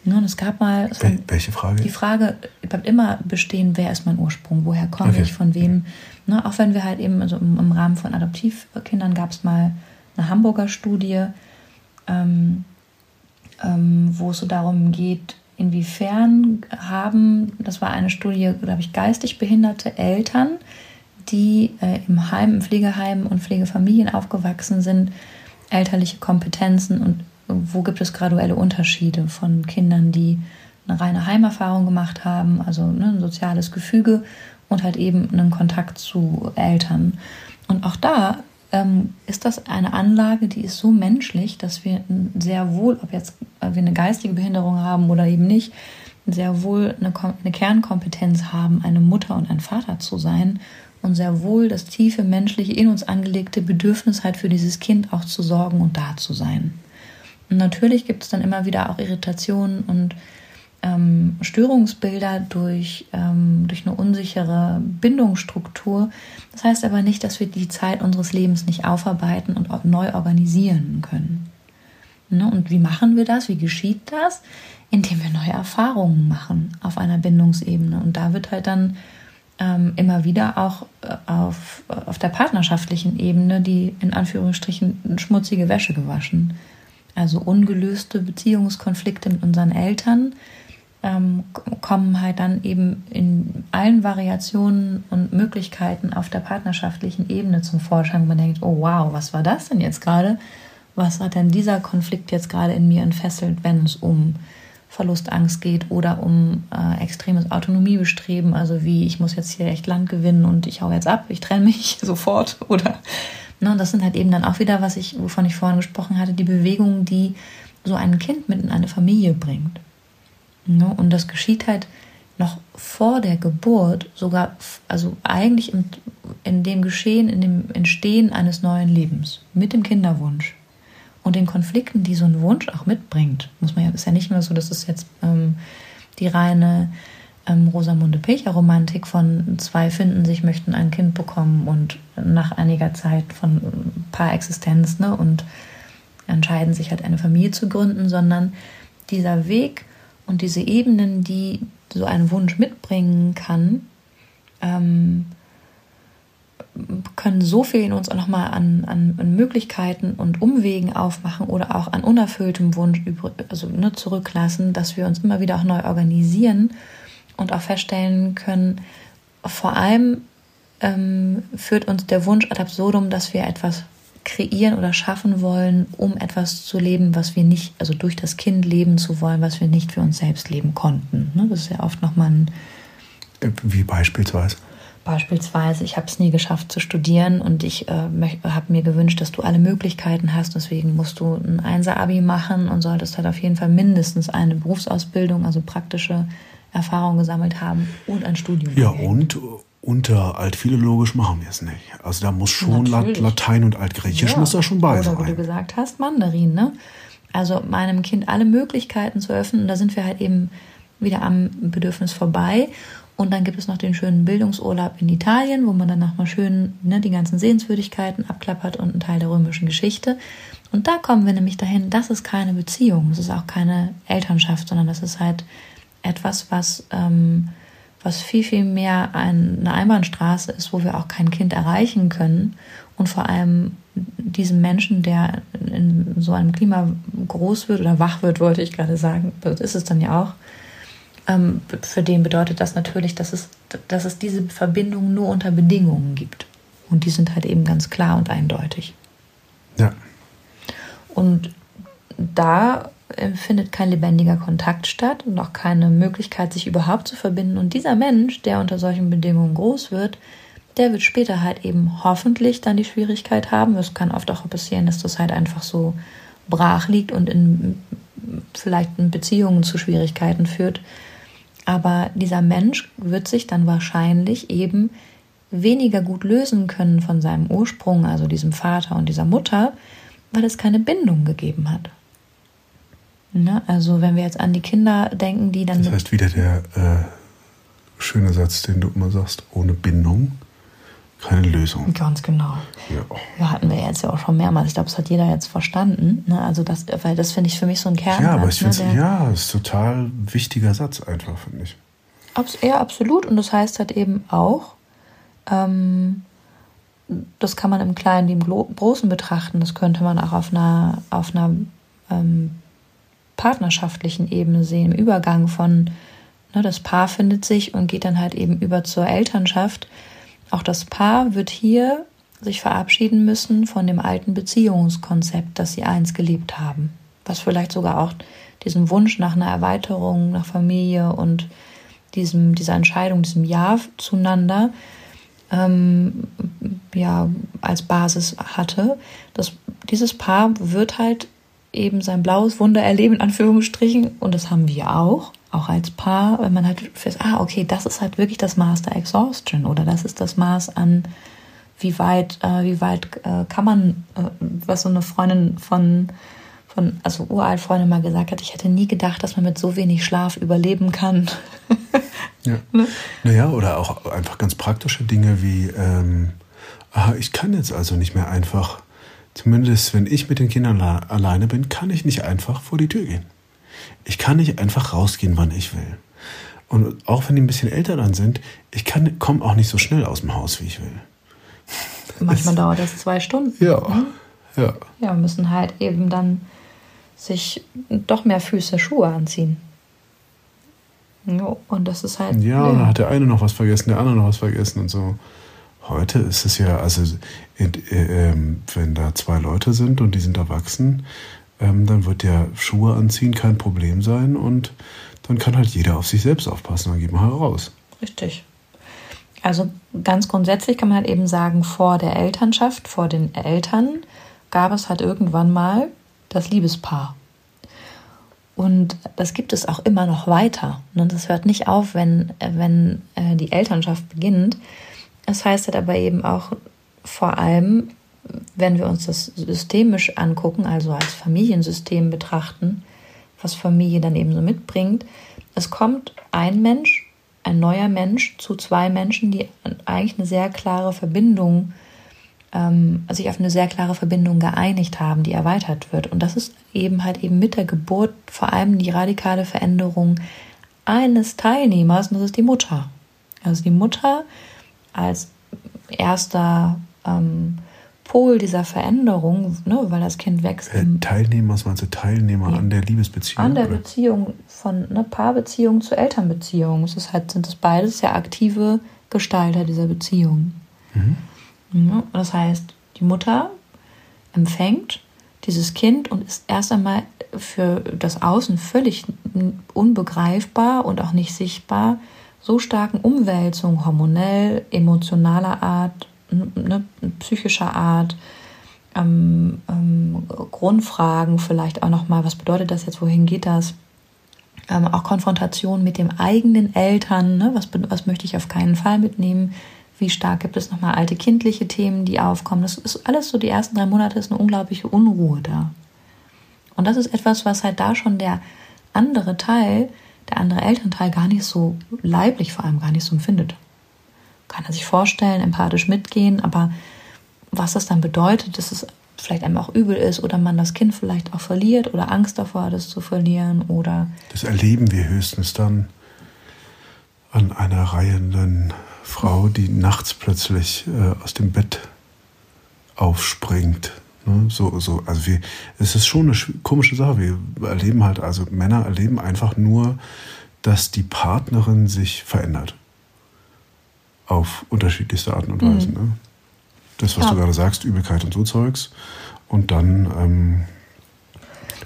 Ja, und es gab mal. Wel welche Frage? Die Frage bleibt immer bestehen, wer ist mein Ursprung, woher komme okay. ich, von wem. Ne, auch wenn wir halt eben, also im, im Rahmen von Adoptivkindern gab es mal eine Hamburger Studie, ähm, ähm, wo es so darum geht, inwiefern haben, das war eine Studie, glaube ich, geistig behinderte Eltern, die äh, im Heim, im Pflegeheim und Pflegefamilien aufgewachsen sind, elterliche Kompetenzen und wo gibt es graduelle Unterschiede von Kindern, die eine reine Heimerfahrung gemacht haben, also ne, ein soziales Gefüge und halt eben einen Kontakt zu Eltern. Und auch da ähm, ist das eine Anlage, die ist so menschlich, dass wir sehr wohl, ob jetzt wir eine geistige Behinderung haben oder eben nicht, sehr wohl eine, eine Kernkompetenz haben, eine Mutter und ein Vater zu sein und sehr wohl das tiefe menschliche in uns angelegte Bedürfnis halt für dieses Kind auch zu sorgen und da zu sein. Und natürlich gibt es dann immer wieder auch Irritationen und ähm, Störungsbilder durch, ähm, durch eine unsichere Bindungsstruktur. Das heißt aber nicht, dass wir die Zeit unseres Lebens nicht aufarbeiten und neu organisieren können. Ne? Und wie machen wir das? Wie geschieht das? Indem wir neue Erfahrungen machen auf einer Bindungsebene. Und da wird halt dann ähm, immer wieder auch äh, auf, auf der partnerschaftlichen Ebene die in Anführungsstrichen schmutzige Wäsche gewaschen. Also ungelöste Beziehungskonflikte mit unseren Eltern, ähm, kommen halt dann eben in allen Variationen und Möglichkeiten auf der partnerschaftlichen Ebene zum Vorschein, wo man denkt, oh wow, was war das denn jetzt gerade? Was hat denn dieser Konflikt jetzt gerade in mir entfesselt, wenn es um Verlustangst geht oder um äh, extremes Autonomiebestreben, also wie ich muss jetzt hier echt Land gewinnen und ich hau jetzt ab, ich trenne mich sofort oder ne, das sind halt eben dann auch wieder, was ich, wovon ich vorhin gesprochen hatte, die Bewegungen, die so ein Kind mit in eine Familie bringt. Ne? Und das geschieht halt noch vor der Geburt, sogar, also eigentlich in, in dem Geschehen, in dem Entstehen eines neuen Lebens, mit dem Kinderwunsch und den Konflikten, die so ein Wunsch auch mitbringt. Muss man ja, ist ja nicht mehr so, dass es jetzt ähm, die reine ähm, Rosamunde Pilcher-Romantik von zwei finden sich, möchten ein Kind bekommen und nach einiger Zeit von ein paar Existenz ne, und entscheiden sich halt eine Familie zu gründen, sondern dieser Weg und diese Ebenen, die so ein Wunsch mitbringen kann, ähm, können so viel in uns auch nochmal an, an, an, Möglichkeiten und Umwegen aufmachen oder auch an unerfülltem Wunsch also, ne, zurücklassen, dass wir uns immer wieder auch neu organisieren und auch feststellen können, vor allem ähm, führt uns der Wunsch ad absurdum, dass wir etwas kreieren oder schaffen wollen, um etwas zu leben, was wir nicht, also durch das Kind leben zu wollen, was wir nicht für uns selbst leben konnten. Ne? Das ist ja oft nochmal ein. Wie beispielsweise? Beispielsweise, ich habe es nie geschafft zu studieren und ich äh, habe mir gewünscht, dass du alle Möglichkeiten hast. Deswegen musst du ein Einser-Abi machen und solltest halt auf jeden Fall mindestens eine Berufsausbildung, also praktische Erfahrung gesammelt haben und ein Studium. Ja, und unter altphilologisch machen wir es nicht. Also da muss schon Natürlich. Latein und Altgriechisch ja. muss da schon bei Oder sein. Oder wie du gesagt hast, Mandarin, ne? Also meinem Kind alle Möglichkeiten zu öffnen. Und da sind wir halt eben wieder am Bedürfnis vorbei. Und dann gibt es noch den schönen Bildungsurlaub in Italien, wo man dann nochmal schön ne, die ganzen Sehenswürdigkeiten abklappert und einen Teil der römischen Geschichte. Und da kommen wir nämlich dahin, das ist keine Beziehung, das ist auch keine Elternschaft, sondern das ist halt etwas, was, ähm, was viel, viel mehr eine Einbahnstraße ist, wo wir auch kein Kind erreichen können. Und vor allem diesem Menschen, der in so einem Klima groß wird oder wach wird, wollte ich gerade sagen, das ist es dann ja auch, ähm, für den bedeutet das natürlich, dass es, dass es diese Verbindung nur unter Bedingungen gibt. Und die sind halt eben ganz klar und eindeutig. Ja. Und da äh, findet kein lebendiger Kontakt statt und auch keine Möglichkeit, sich überhaupt zu verbinden. Und dieser Mensch, der unter solchen Bedingungen groß wird, der wird später halt eben hoffentlich dann die Schwierigkeit haben. Es kann oft auch passieren, dass das halt einfach so brach liegt und in vielleicht in Beziehungen zu Schwierigkeiten führt. Aber dieser Mensch wird sich dann wahrscheinlich eben weniger gut lösen können von seinem Ursprung, also diesem Vater und dieser Mutter, weil es keine Bindung gegeben hat. Ne? Also wenn wir jetzt an die Kinder denken, die dann... Das heißt wieder der äh, schöne Satz, den du immer sagst, ohne Bindung keine Lösung. Ganz genau. Ja. ja. hatten wir jetzt ja auch schon mehrmals. Ich glaube, das hat jeder jetzt verstanden. Ne? Also das, weil das finde ich für mich so ein Kern. Ja, aber ich finde ne? ja, das ist ein total wichtiger Satz einfach, finde ich. Abs ja, absolut. Und das heißt halt eben auch, ähm, das kann man im Kleinen wie im Großen betrachten. Das könnte man auch auf einer, auf einer ähm, partnerschaftlichen Ebene sehen, im Übergang von, ne, das Paar findet sich und geht dann halt eben über zur Elternschaft. Auch das Paar wird hier sich verabschieden müssen von dem alten Beziehungskonzept, das sie einst gelebt haben. Was vielleicht sogar auch diesen Wunsch nach einer Erweiterung, nach Familie und diesem, dieser Entscheidung, diesem Ja zueinander ähm, ja, als Basis hatte. Das, dieses Paar wird halt eben sein blaues Wunder erleben, in Anführungsstrichen, und das haben wir auch, auch als Paar, wenn man halt fest, ah, okay, das ist halt wirklich das Maß der Exhaustion oder das ist das Maß an, wie weit, äh, wie weit äh, kann man, äh, was so eine Freundin von, von, also uralt Freundin mal gesagt hat, ich hätte nie gedacht, dass man mit so wenig Schlaf überleben kann. ja. Ne? Naja, oder auch einfach ganz praktische Dinge wie, ähm, aha, ich kann jetzt also nicht mehr einfach, zumindest wenn ich mit den Kindern alleine bin, kann ich nicht einfach vor die Tür gehen. Ich kann nicht einfach rausgehen, wann ich will. Und auch wenn die ein bisschen älter dann sind, ich komme auch nicht so schnell aus dem Haus, wie ich will. Manchmal dauert das zwei Stunden. Ja, ne? ja. Ja, müssen halt eben dann sich doch mehr Füße, Schuhe anziehen. Und das ist halt. Ja, und dann hat der eine noch was vergessen, der andere noch was vergessen und so. Heute ist es ja, also äh, äh, wenn da zwei Leute sind und die sind erwachsen, ähm, dann wird der Schuhe anziehen kein Problem sein und dann kann halt jeder auf sich selbst aufpassen, dann geht man halt raus. Richtig. Also ganz grundsätzlich kann man halt eben sagen, vor der Elternschaft, vor den Eltern gab es halt irgendwann mal das Liebespaar. Und das gibt es auch immer noch weiter. Und das hört nicht auf, wenn, wenn äh, die Elternschaft beginnt. Das heißt halt aber eben auch vor allem, wenn wir uns das systemisch angucken, also als Familiensystem betrachten, was Familie dann eben so mitbringt, es kommt ein Mensch, ein neuer Mensch zu zwei Menschen, die eigentlich eine sehr klare Verbindung, ähm, sich auf eine sehr klare Verbindung geeinigt haben, die erweitert wird. Und das ist eben halt eben mit der Geburt vor allem die radikale Veränderung eines Teilnehmers, und das ist die Mutter. Also die Mutter als erster ähm, Pol dieser Veränderung, ne, weil das Kind wächst. Äh, Teilnehmer, was meinst du, Teilnehmer ja. an der Liebesbeziehung? An der oder? Beziehung von ne, Paarbeziehung zu Elternbeziehung. Es ist halt, sind das beides ja aktive Gestalter dieser Beziehung. Mhm. Ja, das heißt, die Mutter empfängt dieses Kind und ist erst einmal für das Außen völlig unbegreifbar und auch nicht sichtbar so starken Umwälzungen hormonell, emotionaler Art, ne, psychischer Art, ähm, ähm, Grundfragen vielleicht auch nochmal, was bedeutet das jetzt, wohin geht das? ähm, auch Konfrontation mit dem eigenen Eltern, ne? was, was möchte ich auf keinen Fall mitnehmen, wie stark gibt es nochmal alte kindliche Themen, die aufkommen. Das ist alles so, die ersten drei Monate ist eine unglaubliche Unruhe da. Und das ist etwas, was halt da schon der andere Teil, der andere Elternteil gar nicht so leiblich vor allem gar nicht so empfindet. Kann er sich vorstellen, empathisch mitgehen, aber was das dann bedeutet, dass es vielleicht einem auch übel ist oder man das Kind vielleicht auch verliert oder Angst davor hat, es zu verlieren oder. Das erleben wir höchstens dann an einer reihenden Frau, die nachts plötzlich äh, aus dem Bett aufspringt. Ne? So, so, also wir, es ist schon eine komische Sache. Wir erleben halt, also Männer erleben einfach nur, dass die Partnerin sich verändert. Auf unterschiedlichste Arten und Weisen. Mhm. Ne? Das, was ja. du gerade sagst, Übelkeit und so Zeugs. Und dann, ähm,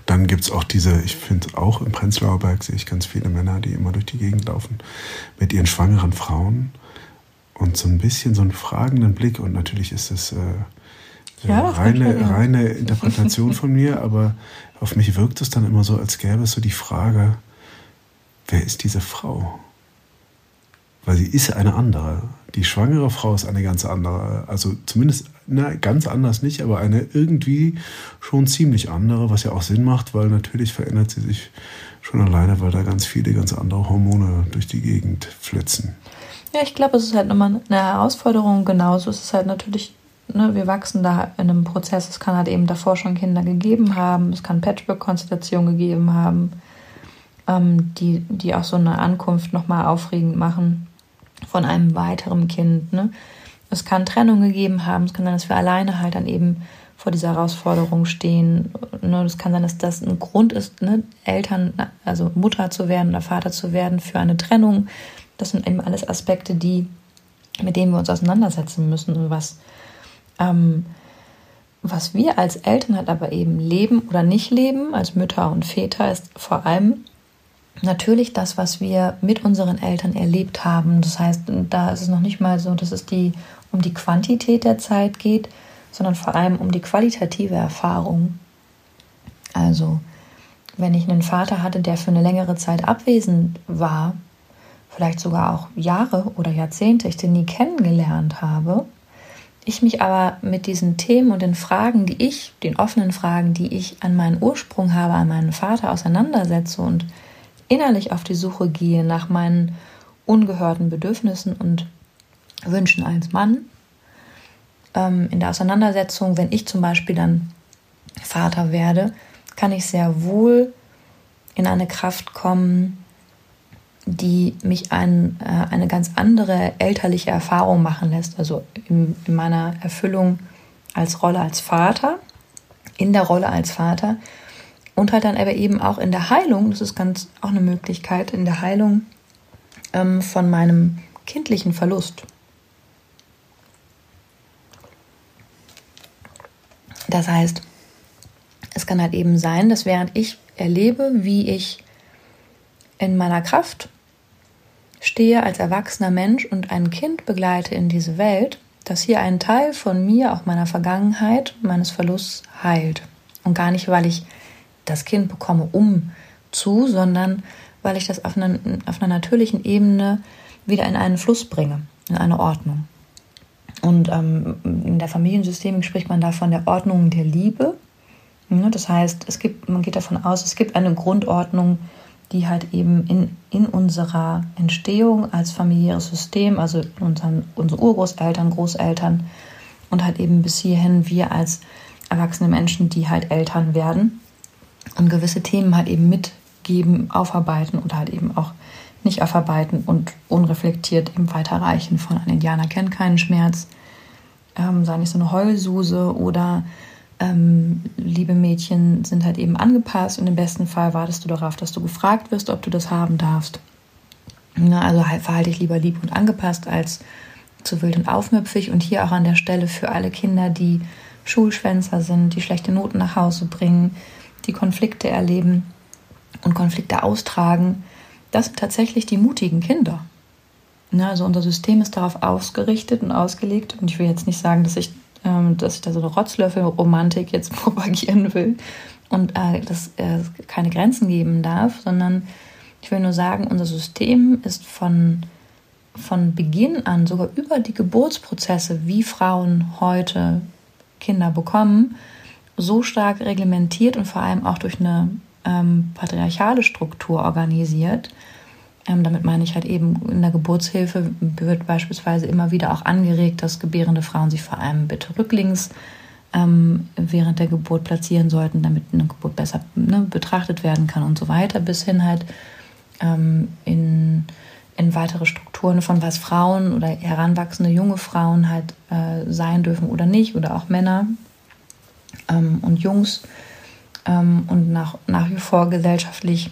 dann gibt es auch diese, ich finde auch im Prenzlauer Berg sehe ich ganz viele Männer, die immer durch die Gegend laufen mit ihren schwangeren Frauen und so ein bisschen so einen fragenden Blick. Und natürlich ist es äh, ja, reine, reine Interpretation von mir, aber auf mich wirkt es dann immer so, als gäbe es so die Frage, wer ist diese Frau? Weil sie ist eine andere. Die schwangere Frau ist eine ganz andere. Also zumindest, na, ganz anders nicht, aber eine irgendwie schon ziemlich andere, was ja auch Sinn macht, weil natürlich verändert sie sich schon alleine, weil da ganz viele ganz andere Hormone durch die Gegend flitzen. Ja, ich glaube, es ist halt nochmal eine Herausforderung. Genauso ist es halt natürlich, ne, wir wachsen da in einem Prozess. Es kann halt eben davor schon Kinder gegeben haben. Es kann Patchwork-Konstellationen gegeben haben, ähm, die, die auch so eine Ankunft nochmal aufregend machen von einem weiteren Kind. Ne? Es kann Trennung gegeben haben. Es kann sein, dass wir alleine halt dann eben vor dieser Herausforderung stehen. Ne? Es kann sein, dass das ein Grund ist, ne? Eltern, also Mutter zu werden oder Vater zu werden für eine Trennung das sind eben alles Aspekte, die, mit denen wir uns auseinandersetzen müssen was, ähm, was wir als Eltern halt aber eben leben oder nicht leben, als Mütter und Väter, ist vor allem natürlich das, was wir mit unseren Eltern erlebt haben. Das heißt, da ist es noch nicht mal so, dass es die um die Quantität der Zeit geht, sondern vor allem um die qualitative Erfahrung. Also, wenn ich einen Vater hatte, der für eine längere Zeit abwesend war, vielleicht sogar auch Jahre oder Jahrzehnte ich den nie kennengelernt habe, ich mich aber mit diesen Themen und den Fragen, die ich, den offenen Fragen, die ich an meinen Ursprung habe, an meinen Vater auseinandersetze und innerlich auf die Suche gehe nach meinen ungehörten Bedürfnissen und Wünschen als Mann, ähm, in der Auseinandersetzung, wenn ich zum Beispiel dann Vater werde, kann ich sehr wohl in eine Kraft kommen, die mich ein, äh, eine ganz andere elterliche Erfahrung machen lässt. Also in, in meiner Erfüllung als Rolle als Vater, in der Rolle als Vater und halt dann aber eben auch in der Heilung, das ist ganz auch eine Möglichkeit, in der Heilung ähm, von meinem kindlichen Verlust. Das heißt, es kann halt eben sein, dass während ich erlebe, wie ich in meiner Kraft stehe als erwachsener Mensch und ein Kind begleite in diese Welt, dass hier ein Teil von mir, auch meiner Vergangenheit, meines Verlusts heilt. Und gar nicht, weil ich das Kind bekomme, um zu, sondern weil ich das auf einer, auf einer natürlichen Ebene wieder in einen Fluss bringe, in eine Ordnung. Und ähm, in der Familiensystemik spricht man da von der Ordnung der Liebe. Das heißt, es gibt, man geht davon aus, es gibt eine Grundordnung die halt eben in, in unserer Entstehung als familiäres System, also unseren, unsere Urgroßeltern, Großeltern und halt eben bis hierhin wir als erwachsene Menschen, die halt Eltern werden und gewisse Themen halt eben mitgeben, aufarbeiten oder halt eben auch nicht aufarbeiten und unreflektiert eben weiterreichen von ein Indianer kennt keinen Schmerz, ähm, sei nicht so eine Heulsuse oder ähm, liebe Mädchen sind halt eben angepasst und im besten Fall wartest du darauf, dass du gefragt wirst, ob du das haben darfst. Ja, also halt, verhalte dich lieber lieb und angepasst als zu wild und aufmüpfig und hier auch an der Stelle für alle Kinder, die Schulschwänzer sind, die schlechte Noten nach Hause bringen, die Konflikte erleben und Konflikte austragen, das sind tatsächlich die mutigen Kinder. Ja, also unser System ist darauf ausgerichtet und ausgelegt und ich will jetzt nicht sagen, dass ich ähm, dass ich da so eine Rotzlöffel-Romantik jetzt propagieren will und äh, dass es keine Grenzen geben darf, sondern Ich will nur sagen, unser System ist von, von Beginn an, sogar über die Geburtsprozesse, wie Frauen heute Kinder bekommen, so stark reglementiert und vor allem auch durch eine ähm, patriarchale Struktur organisiert. Ähm, damit meine ich halt eben, in der Geburtshilfe wird beispielsweise immer wieder auch angeregt, dass gebärende Frauen sich vor allem bitte rücklings ähm, während der Geburt platzieren sollten, damit eine Geburt besser ne, betrachtet werden kann und so weiter, bis hin halt ähm, in, in weitere Strukturen von was Frauen oder heranwachsende junge Frauen halt äh, sein dürfen oder nicht oder auch Männer ähm, und Jungs ähm, und nach, nach wie vor gesellschaftlich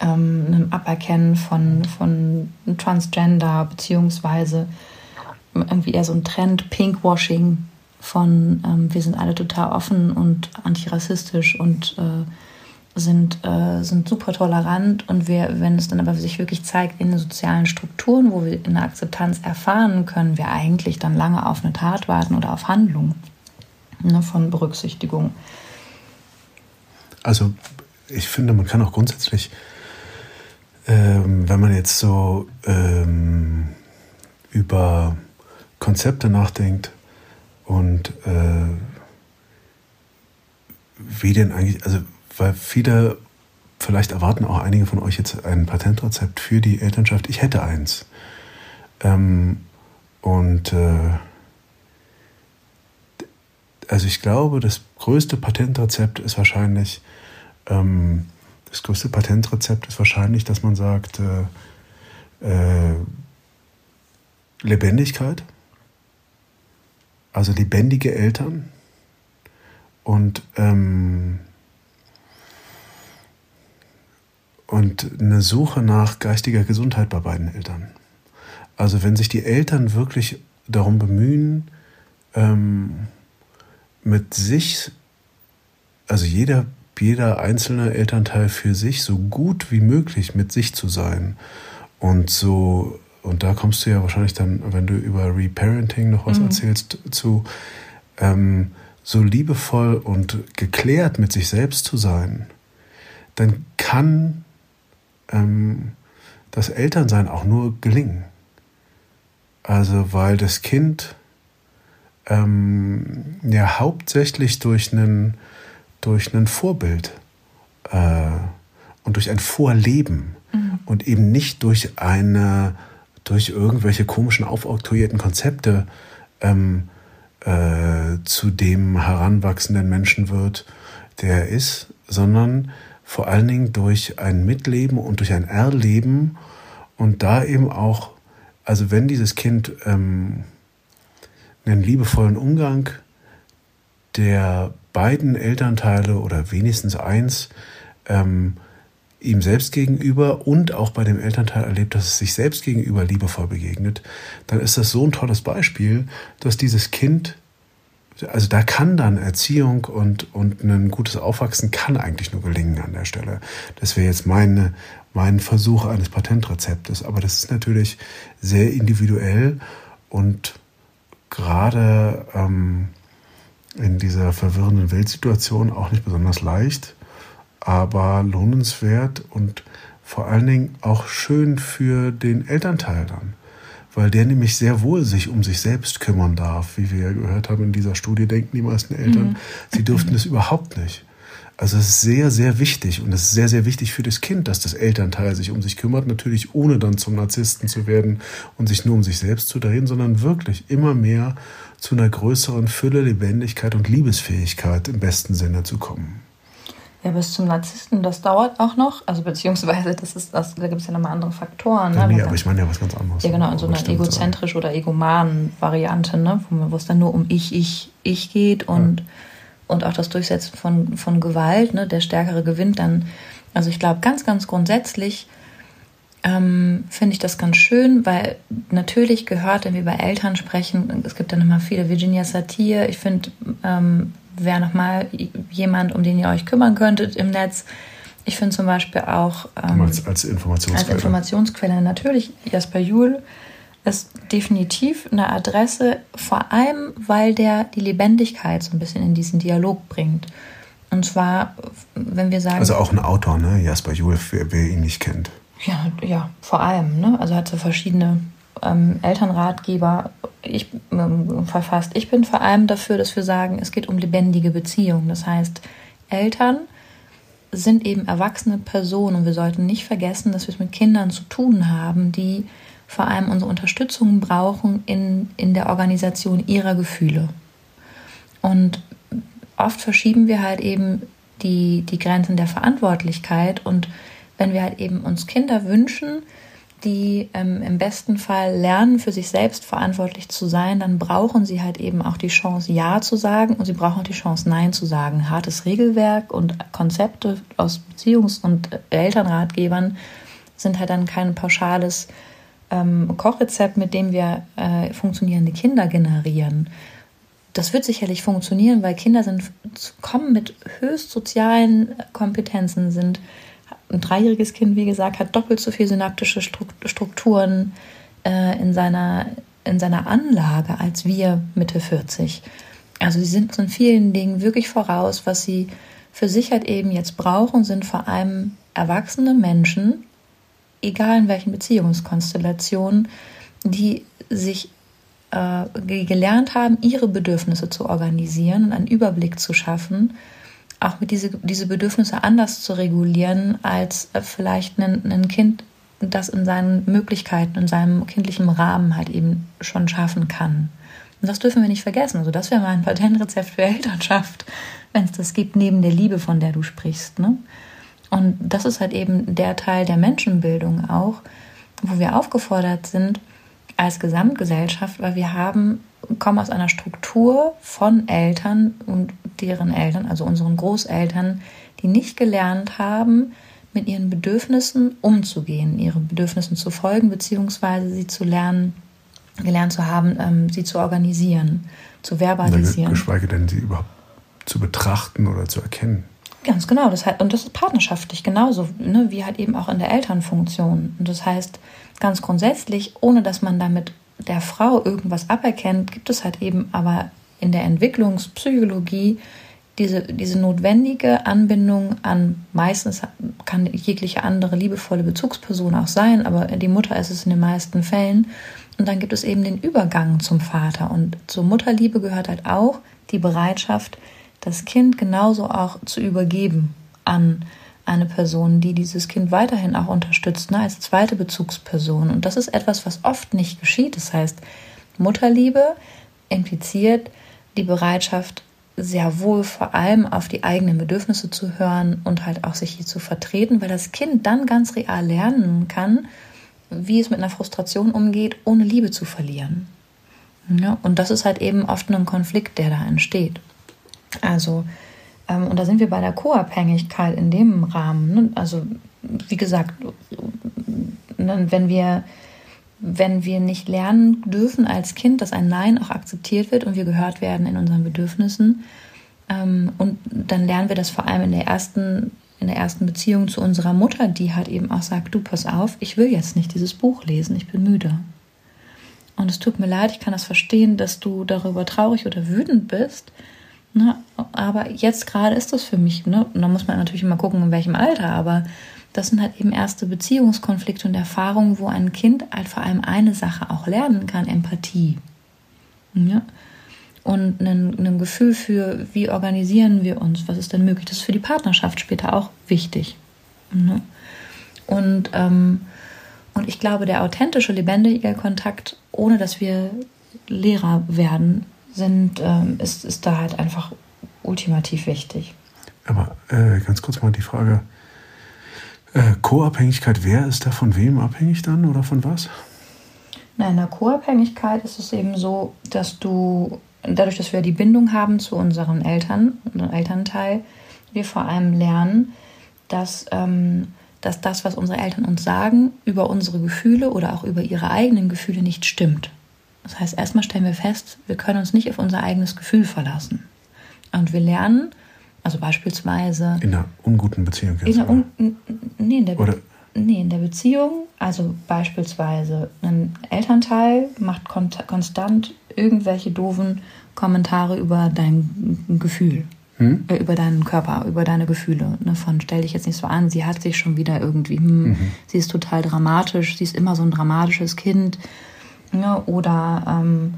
ähm, einem Aberkennen von, von Transgender beziehungsweise irgendwie eher so ein Trend Pinkwashing von ähm, wir sind alle total offen und antirassistisch und äh, sind, äh, sind super tolerant und wir, wenn es dann aber sich wirklich zeigt in den sozialen Strukturen, wo wir eine Akzeptanz erfahren, können wir eigentlich dann lange auf eine Tat warten oder auf Handlung ne, von Berücksichtigung. Also ich finde, man kann auch grundsätzlich, ähm, wenn man jetzt so ähm, über Konzepte nachdenkt und äh, wie denn eigentlich, also weil viele, vielleicht erwarten auch einige von euch jetzt ein Patentrezept für die Elternschaft. Ich hätte eins. Ähm, und äh, also ich glaube, das größte Patentrezept ist wahrscheinlich, ähm, das größte Patentrezept ist wahrscheinlich, dass man sagt, äh, äh, Lebendigkeit, also lebendige Eltern und ähm, und eine Suche nach geistiger Gesundheit bei beiden Eltern. Also wenn sich die Eltern wirklich darum bemühen, ähm, mit sich, also jeder, jeder einzelne Elternteil für sich so gut wie möglich mit sich zu sein und so, und da kommst du ja wahrscheinlich dann, wenn du über Reparenting noch was mhm. erzählst, zu ähm, so liebevoll und geklärt mit sich selbst zu sein, dann kann ähm, das Elternsein auch nur gelingen. Also weil das Kind ähm, ja hauptsächlich durch einen durch ein Vorbild äh, und durch ein Vorleben mhm. und eben nicht durch eine durch irgendwelche komischen aufoktroyierten Konzepte ähm, äh, zu dem heranwachsenden Menschen wird, der er ist, sondern vor allen Dingen durch ein Mitleben und durch ein Erleben und da eben auch, also wenn dieses Kind ähm, einen liebevollen Umgang der beiden Elternteile oder wenigstens eins ähm, ihm selbst gegenüber und auch bei dem Elternteil erlebt, dass es sich selbst gegenüber liebevoll begegnet, dann ist das so ein tolles Beispiel, dass dieses Kind also da kann dann Erziehung und, und ein gutes Aufwachsen kann eigentlich nur gelingen an der Stelle. Das wäre jetzt meine, mein Versuch eines Patentrezeptes. Aber das ist natürlich sehr individuell und gerade ähm, in dieser verwirrenden Weltsituation auch nicht besonders leicht, aber lohnenswert und vor allen Dingen auch schön für den Elternteil dann weil der nämlich sehr wohl sich um sich selbst kümmern darf. Wie wir ja gehört haben in dieser Studie, denken die meisten Eltern, mhm. sie dürften es überhaupt nicht. Also es ist sehr, sehr wichtig und es ist sehr, sehr wichtig für das Kind, dass das Elternteil sich um sich kümmert, natürlich ohne dann zum Narzissten zu werden und sich nur um sich selbst zu drehen, sondern wirklich immer mehr zu einer größeren Fülle, Lebendigkeit und Liebesfähigkeit im besten Sinne zu kommen. Ja, bis zum Narzissten, das dauert auch noch. Also beziehungsweise das ist, das, da gibt es ja nochmal andere Faktoren. Ne? Ja, nee, aber ich meine ja was ganz anderes. Ja, genau, in so einer egozentrisch oder egomanen Variante, ne? wo es dann nur um ich, ich, ich geht und, ja. Und auch das Durchsetzen von, von Gewalt, ne? der Stärkere gewinnt dann. Also ich glaube, ganz, ganz grundsätzlich ähm, finde ich das ganz schön, weil natürlich gehört, wenn wir über Eltern sprechen, es gibt dann immer viele Virginia Satir, ich finde, ähm, wäre nochmal jemand, um den ihr euch kümmern könntet im Netz. Ich finde zum Beispiel auch ähm, als, als, Informationsquelle. als Informationsquelle natürlich Jasper Juhl ist definitiv eine Adresse, vor allem weil der die Lebendigkeit so ein bisschen in diesen Dialog bringt. Und zwar, wenn wir sagen. Also auch ein Autor, ne? Jasper Juhl, wer, wer ihn nicht kennt. Ja, ja, vor allem, ne? Also hat so verschiedene ähm, Elternratgeber ich, ähm, verfasst. Ich bin vor allem dafür, dass wir sagen, es geht um lebendige Beziehungen. Das heißt, Eltern sind eben erwachsene Personen und wir sollten nicht vergessen, dass wir es mit Kindern zu tun haben, die vor allem unsere Unterstützung brauchen in, in der Organisation ihrer Gefühle. Und oft verschieben wir halt eben die, die Grenzen der Verantwortlichkeit und wenn wir halt eben uns Kinder wünschen, die ähm, im besten Fall lernen, für sich selbst verantwortlich zu sein, dann brauchen sie halt eben auch die Chance, Ja zu sagen und sie brauchen auch die Chance, Nein zu sagen. Hartes Regelwerk und Konzepte aus Beziehungs- und Elternratgebern sind halt dann kein pauschales ähm, Kochrezept, mit dem wir äh, funktionierende Kinder generieren. Das wird sicherlich funktionieren, weil Kinder sind, kommen mit höchst sozialen Kompetenzen, sind ein dreijähriges Kind, wie gesagt, hat doppelt so viele synaptische Strukturen äh, in, seiner, in seiner Anlage als wir Mitte 40. Also sie sind in vielen Dingen wirklich voraus. Was sie für sich halt eben jetzt brauchen, sind vor allem erwachsene Menschen, egal in welchen Beziehungskonstellationen, die sich äh, gelernt haben, ihre Bedürfnisse zu organisieren und einen Überblick zu schaffen auch mit diese, diese Bedürfnisse anders zu regulieren als äh, vielleicht ein, ein Kind, das in seinen Möglichkeiten, in seinem kindlichen Rahmen halt eben schon schaffen kann. Und das dürfen wir nicht vergessen. Also das wäre mal ein Patentrezept für Elternschaft, wenn es das gibt, neben der Liebe, von der du sprichst. Ne? Und das ist halt eben der Teil der Menschenbildung auch, wo wir aufgefordert sind als Gesamtgesellschaft, weil wir haben kommen aus einer Struktur von Eltern und deren Eltern, also unseren Großeltern, die nicht gelernt haben, mit ihren Bedürfnissen umzugehen, ihren Bedürfnissen zu folgen, beziehungsweise sie zu lernen, gelernt zu haben, ähm, sie zu organisieren, zu verbalisieren. Geschweige denn, sie überhaupt zu betrachten oder zu erkennen. Ganz genau, das heißt, und das ist partnerschaftlich genauso, ne, wie halt eben auch in der Elternfunktion. Und das heißt, ganz grundsätzlich, ohne dass man damit der Frau irgendwas aberkennt, gibt es halt eben aber in der Entwicklungspsychologie diese, diese notwendige Anbindung an, meistens kann jegliche andere liebevolle Bezugsperson auch sein, aber die Mutter ist es in den meisten Fällen. Und dann gibt es eben den Übergang zum Vater. Und zur Mutterliebe gehört halt auch die Bereitschaft, das Kind genauso auch zu übergeben an eine Person, die dieses Kind weiterhin auch unterstützt, ne, als zweite Bezugsperson. Und das ist etwas, was oft nicht geschieht. Das heißt, Mutterliebe impliziert die Bereitschaft, sehr wohl vor allem auf die eigenen Bedürfnisse zu hören und halt auch sich hier zu vertreten, weil das Kind dann ganz real lernen kann, wie es mit einer Frustration umgeht, ohne Liebe zu verlieren. Ja, und das ist halt eben oft ein Konflikt, der da entsteht. Also ähm, und da sind wir bei der Co-Abhängigkeit in dem Rahmen. Ne? Also wie gesagt, ne, wenn wir, wenn wir nicht lernen dürfen als Kind, dass ein Nein auch akzeptiert wird und wir gehört werden in unseren Bedürfnissen, ähm, und dann lernen wir das vor allem in der ersten in der ersten Beziehung zu unserer Mutter, die halt eben auch sagt, du pass auf, ich will jetzt nicht dieses Buch lesen, ich bin müde. Und es tut mir leid, ich kann das verstehen, dass du darüber traurig oder wütend bist. Ne? Aber jetzt gerade ist das für mich, ne? und da muss man natürlich immer gucken, in welchem Alter, aber das sind halt eben erste Beziehungskonflikte und Erfahrungen, wo ein Kind halt vor allem eine Sache auch lernen kann, Empathie. Ja? Und ein, Gefühl für, wie organisieren wir uns, was ist denn möglich. Das ist für die Partnerschaft später auch wichtig. Ne? Und, ähm, und ich glaube, der authentische, lebendige Kontakt, ohne dass wir Lehrer werden, sind, ähm, ist, ist da halt einfach ultimativ wichtig. Aber äh, ganz kurz mal die Frage: äh, Co-Abhängigkeit, wer ist da von wem abhängig dann oder von was? Na, in der Co-Abhängigkeit ist es eben so, dass du, dadurch, dass wir die Bindung haben zu unseren Eltern, unserem Elternteil, wir vor allem lernen, dass, ähm, dass das, was unsere Eltern uns sagen, über unsere Gefühle oder auch über ihre eigenen Gefühle nicht stimmt. Das heißt, erstmal stellen wir fest, wir können uns nicht auf unser eigenes Gefühl verlassen. Und wir lernen, also beispielsweise. In einer unguten Beziehung jetzt. In einer un nee, in der Oder nee, in der Beziehung, also beispielsweise ein Elternteil macht konstant irgendwelche doofen Kommentare über dein Gefühl. Hm? Äh, über deinen Körper, über deine Gefühle. Ne? Von stell dich jetzt nicht so an, sie hat sich schon wieder irgendwie, hm, mhm. sie ist total dramatisch, sie ist immer so ein dramatisches Kind. Ne? Oder ähm,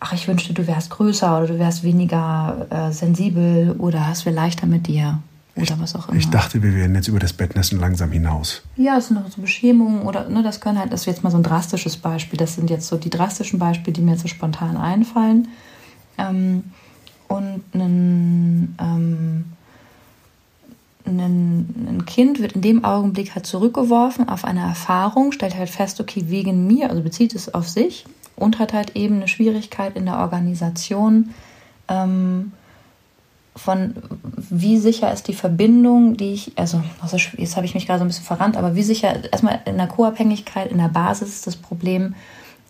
ach, ich wünschte, du wärst größer oder du wärst weniger äh, sensibel oder hast wir leichter mit dir. Oder was auch immer. Ich dachte, wir wären jetzt über das Bettnässen langsam hinaus. Ja, es sind noch so Beschämungen oder ne, das können halt, das ist jetzt mal so ein drastisches Beispiel. Das sind jetzt so die drastischen Beispiele, die mir jetzt so spontan einfallen. Ähm, und ein, ähm, ein, ein Kind wird in dem Augenblick halt zurückgeworfen auf eine Erfahrung, stellt halt fest, okay, wegen mir, also bezieht es auf sich und hat halt eben eine Schwierigkeit in der Organisation ähm, von wie sicher ist die Verbindung, die ich, also jetzt habe ich mich gerade so ein bisschen verrannt, aber wie sicher, erstmal in der Co-Abhängigkeit, in der Basis ist das Problem,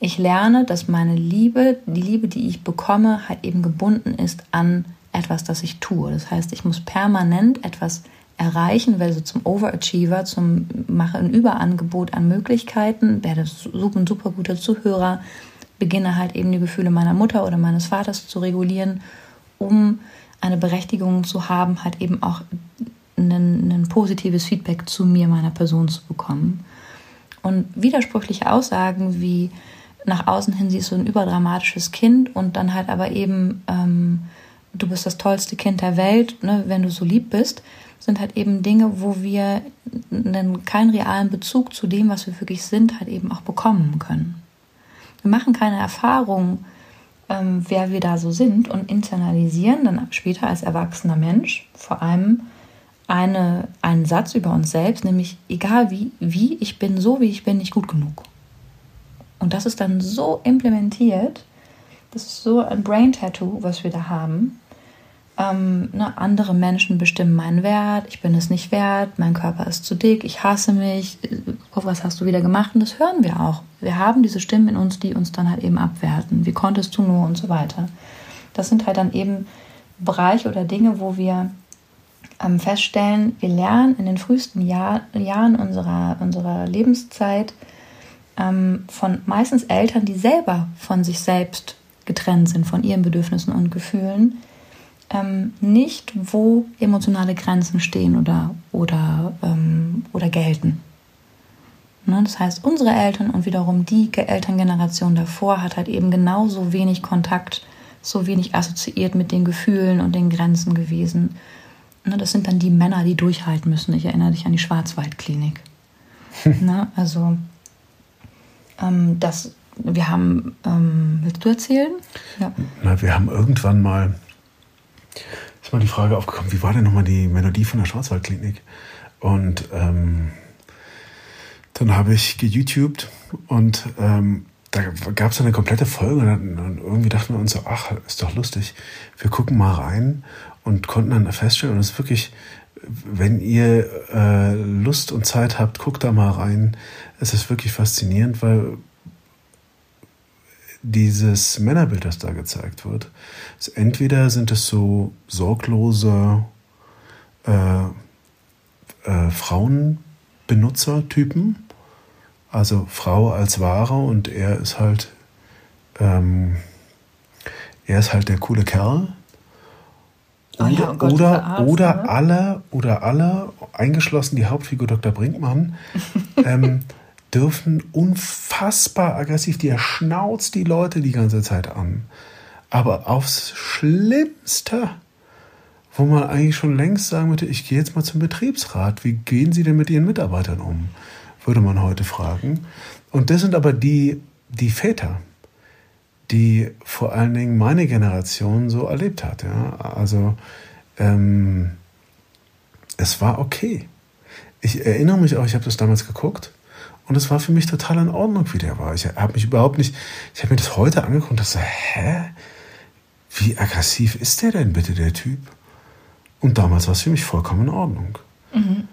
ich lerne, dass meine Liebe, die Liebe, die ich bekomme, halt eben gebunden ist an etwas, das ich tue. Das heißt, ich muss permanent etwas erreichen, werde so zum Overachiever, zum mache ein Überangebot an Möglichkeiten, werde super, ein super guter Zuhörer, beginne halt eben die Gefühle meiner Mutter oder meines Vaters zu regulieren, um eine Berechtigung zu haben, halt eben auch ein, positives Feedback zu mir, meiner Person zu bekommen. Und widersprüchliche Aussagen wie nach außen hin, sie ist so ein überdramatisches Kind und dann halt aber eben, ähm, du bist das tollste Kind der Welt, ne, wenn du so lieb bist, sind halt eben Dinge, wo wir einen, keinen realen Bezug zu dem, was wir wirklich sind, halt eben auch bekommen können. Wir machen keine Erfahrung ähm, wer wir da so sind und internalisieren dann später als erwachsener Mensch vor allem eine, einen Satz über uns selbst, nämlich egal wie, wie ich bin, so wie ich bin, nicht gut genug. Und das ist dann so implementiert, das ist so ein Brain-Tattoo, was wir da haben, ähm, ne, andere Menschen bestimmen meinen Wert, ich bin es nicht wert, mein Körper ist zu dick, ich hasse mich, guck, was hast du wieder gemacht? Und das hören wir auch. Wir haben diese Stimmen in uns, die uns dann halt eben abwerten. Wie konntest du nur und so weiter. Das sind halt dann eben Bereiche oder Dinge, wo wir ähm, feststellen, wir lernen in den frühesten Jahr, Jahren unserer, unserer Lebenszeit ähm, von meistens Eltern, die selber von sich selbst getrennt sind, von ihren Bedürfnissen und Gefühlen, ähm, nicht, wo emotionale Grenzen stehen oder, oder, ähm, oder gelten. Ne? Das heißt, unsere Eltern und wiederum die Elterngeneration davor hat halt eben genauso wenig Kontakt, so wenig assoziiert mit den Gefühlen und den Grenzen gewesen. Ne? Das sind dann die Männer, die durchhalten müssen. Ich erinnere dich an die Schwarzwaldklinik. ne? Also, ähm, das, wir haben, ähm, willst du erzählen? Ja. Na, wir haben irgendwann mal ist mal die Frage aufgekommen, wie war denn nochmal die Melodie von der Schwarzwaldklinik? Und ähm, dann habe ich geYouTubed und ähm, da gab es eine komplette Folge und, irgendwie dachten wir uns so, ach, ist doch lustig, wir gucken mal rein und konnten dann feststellen, und es ist wirklich, wenn ihr äh, Lust und Zeit habt, guckt da mal rein. Es ist wirklich faszinierend, weil dieses Männerbild, das da gezeigt wird, ist entweder sind es so sorglose äh, äh, Frauenbenutzertypen, also Frau als Ware und er ist halt ähm, er ist halt der coole Kerl. Oder, oh ja, oh Gott, oder, Arzt, oder ne? alle, oder alle, eingeschlossen die Hauptfigur Dr. Brinkmann, ähm, dürfen unfassbar aggressiv, die schnauzt die Leute die ganze Zeit an. Aber aufs Schlimmste, wo man eigentlich schon längst sagen würde, ich gehe jetzt mal zum Betriebsrat. Wie gehen Sie denn mit Ihren Mitarbeitern um? Würde man heute fragen. Und das sind aber die, die Väter, die vor allen Dingen meine Generation so erlebt hat. Ja? Also ähm, es war okay. Ich erinnere mich auch, ich habe das damals geguckt und es war für mich total in Ordnung, wie der war. Ich habe mich überhaupt nicht, ich habe mir das heute angeguckt und dachte, hä? Wie aggressiv ist der denn bitte, der Typ? Und damals war es für mich vollkommen in Ordnung. Mhm.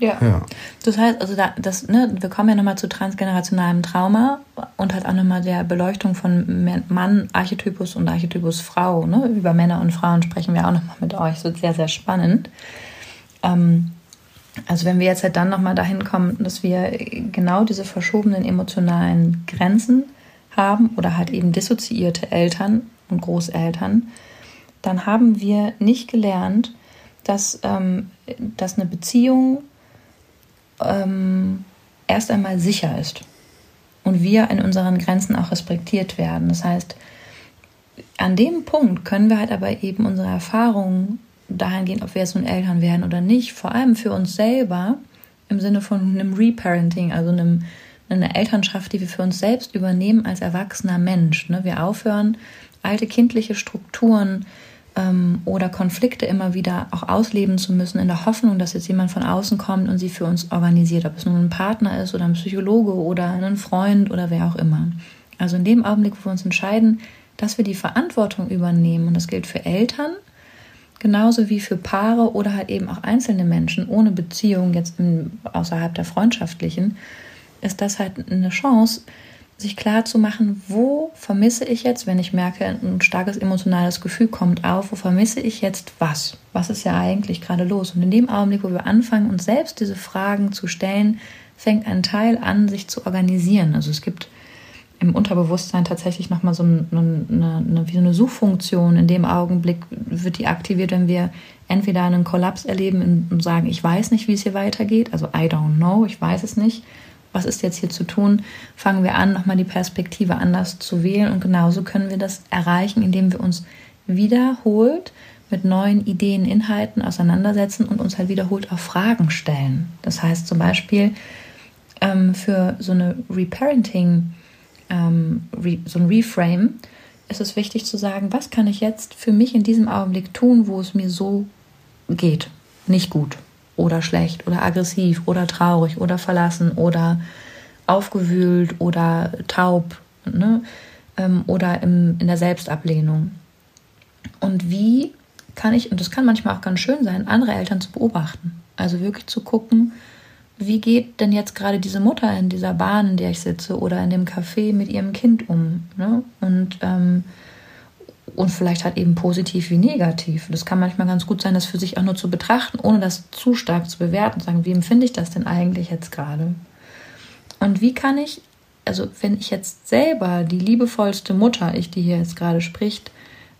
Ja. ja. Das heißt, also da, das, ne, wir kommen ja nochmal zu transgenerationalem Trauma und halt auch nochmal der Beleuchtung von Mann, Archetypus und Archetypus Frau. Ne? Über Männer und Frauen sprechen wir auch nochmal mit euch. Das wird sehr, sehr spannend. Ähm, also wenn wir jetzt halt dann nochmal dahin kommen, dass wir genau diese verschobenen emotionalen Grenzen haben oder halt eben dissoziierte Eltern und Großeltern, dann haben wir nicht gelernt, dass, ähm, dass eine Beziehung ähm, erst einmal sicher ist und wir in unseren Grenzen auch respektiert werden. Das heißt, an dem Punkt können wir halt aber eben unsere Erfahrungen dahingehend, ob wir jetzt nun Eltern werden oder nicht, vor allem für uns selber im Sinne von einem Reparenting, also einem, einer Elternschaft, die wir für uns selbst übernehmen als erwachsener Mensch. Ne? Wir aufhören, alte kindliche Strukturen ähm, oder Konflikte immer wieder auch ausleben zu müssen, in der Hoffnung, dass jetzt jemand von außen kommt und sie für uns organisiert, ob es nun ein Partner ist oder ein Psychologe oder ein Freund oder wer auch immer. Also in dem Augenblick, wo wir uns entscheiden, dass wir die Verantwortung übernehmen, und das gilt für Eltern, genauso wie für Paare oder halt eben auch einzelne Menschen ohne Beziehung, jetzt im, außerhalb der freundschaftlichen, ist das halt eine Chance, sich klar zu machen, wo vermisse ich jetzt, wenn ich merke, ein starkes emotionales Gefühl kommt auf, wo vermisse ich jetzt was? Was ist ja eigentlich gerade los? Und in dem Augenblick, wo wir anfangen, uns selbst diese Fragen zu stellen, fängt ein Teil an, sich zu organisieren. Also es gibt im Unterbewusstsein tatsächlich nochmal so eine, eine, wie eine Suchfunktion. In dem Augenblick wird die aktiviert, wenn wir entweder einen Kollaps erleben und sagen, ich weiß nicht, wie es hier weitergeht, also I don't know, ich weiß es nicht, was ist jetzt hier zu tun, fangen wir an, nochmal die Perspektive anders zu wählen. Und genauso können wir das erreichen, indem wir uns wiederholt mit neuen Ideen, Inhalten auseinandersetzen und uns halt wiederholt auch Fragen stellen. Das heißt zum Beispiel ähm, für so eine Reparenting, ähm, so ein Reframe, ist es wichtig zu sagen, was kann ich jetzt für mich in diesem Augenblick tun, wo es mir so geht, nicht gut oder schlecht oder aggressiv oder traurig oder verlassen oder aufgewühlt oder taub ne? Ähm, oder im, in der Selbstablehnung. Und wie kann ich, und das kann manchmal auch ganz schön sein, andere Eltern zu beobachten. Also wirklich zu gucken, wie geht denn jetzt gerade diese Mutter in dieser Bahn, in der ich sitze oder in dem Café mit ihrem Kind um? Ne? Und ähm, und vielleicht halt eben positiv wie negativ. Das kann manchmal ganz gut sein, das für sich auch nur zu betrachten, ohne das zu stark zu bewerten, sagen, wie empfinde ich das denn eigentlich jetzt gerade? Und wie kann ich, also wenn ich jetzt selber die liebevollste Mutter, ich die hier jetzt gerade spricht,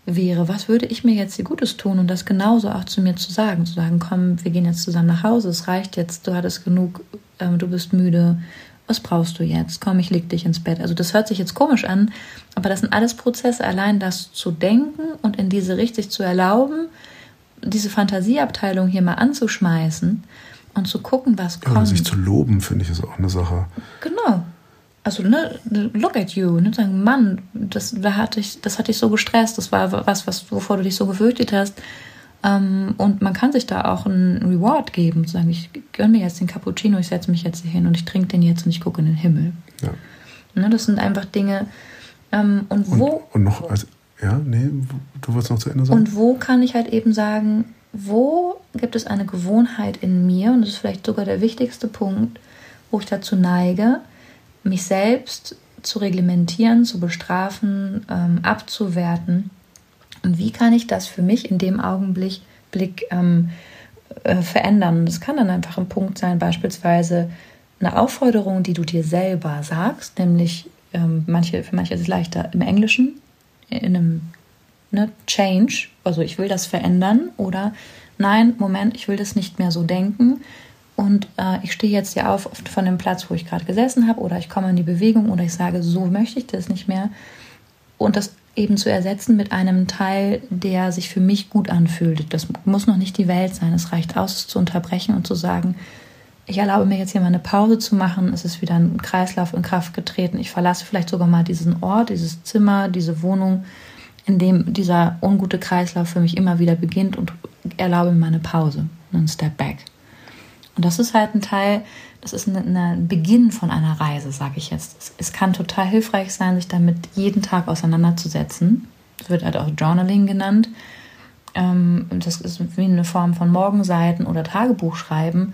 wäre, was würde ich mir jetzt Gutes tun und das genauso auch zu mir zu sagen, zu sagen, komm, wir gehen jetzt zusammen nach Hause, es reicht jetzt, du hattest genug, ähm, du bist müde, was brauchst du jetzt? Komm, ich leg dich ins Bett. Also das hört sich jetzt komisch an, aber das sind alles Prozesse, allein das zu denken und in diese richtig zu erlauben, diese Fantasieabteilung hier mal anzuschmeißen und zu gucken, was kommt. Aber sich zu loben, finde ich, ist auch eine Sache. Genau. Also, ne, look at you, ne, sagen, Mann, das, da hatte ich, das hat dich so gestresst, das war was, was, wovor du dich so gefürchtet hast. Ähm, und man kann sich da auch einen Reward geben, zu sagen, ich gönne mir jetzt den Cappuccino, ich setze mich jetzt hier hin und ich trinke den jetzt und ich gucke in den Himmel. Ja. Ne, das sind einfach Dinge. Ähm, und wo. Und, und noch, also, ja, nee, du wolltest noch zu Ende sagen. Und wo kann ich halt eben sagen, wo gibt es eine Gewohnheit in mir, und das ist vielleicht sogar der wichtigste Punkt, wo ich dazu neige, mich selbst zu reglementieren, zu bestrafen, ähm, abzuwerten und wie kann ich das für mich in dem Augenblick Blick, ähm, äh, verändern? Das kann dann einfach ein Punkt sein, beispielsweise eine Aufforderung, die du dir selber sagst, nämlich ähm, manche, für manche ist es leichter im Englischen, in einem ne, Change, also ich will das verändern oder nein, Moment, ich will das nicht mehr so denken und äh, ich stehe jetzt ja auf von dem Platz, wo ich gerade gesessen habe oder ich komme in die Bewegung oder ich sage, so möchte ich das nicht mehr und das eben zu ersetzen mit einem Teil, der sich für mich gut anfühlt. Das muss noch nicht die Welt sein. Es reicht aus, es zu unterbrechen und zu sagen, ich erlaube mir jetzt hier mal eine Pause zu machen. Es ist wieder ein Kreislauf in Kraft getreten. Ich verlasse vielleicht sogar mal diesen Ort, dieses Zimmer, diese Wohnung, in dem dieser ungute Kreislauf für mich immer wieder beginnt und erlaube mir mal eine Pause, einen Step back. Und das ist halt ein Teil, das ist ein Beginn von einer Reise, sage ich jetzt. Es, es, kann total hilfreich sein, sich damit jeden Tag auseinanderzusetzen. Das wird halt auch Journaling genannt. Ähm, das ist wie eine Form von Morgenseiten oder Tagebuch schreiben.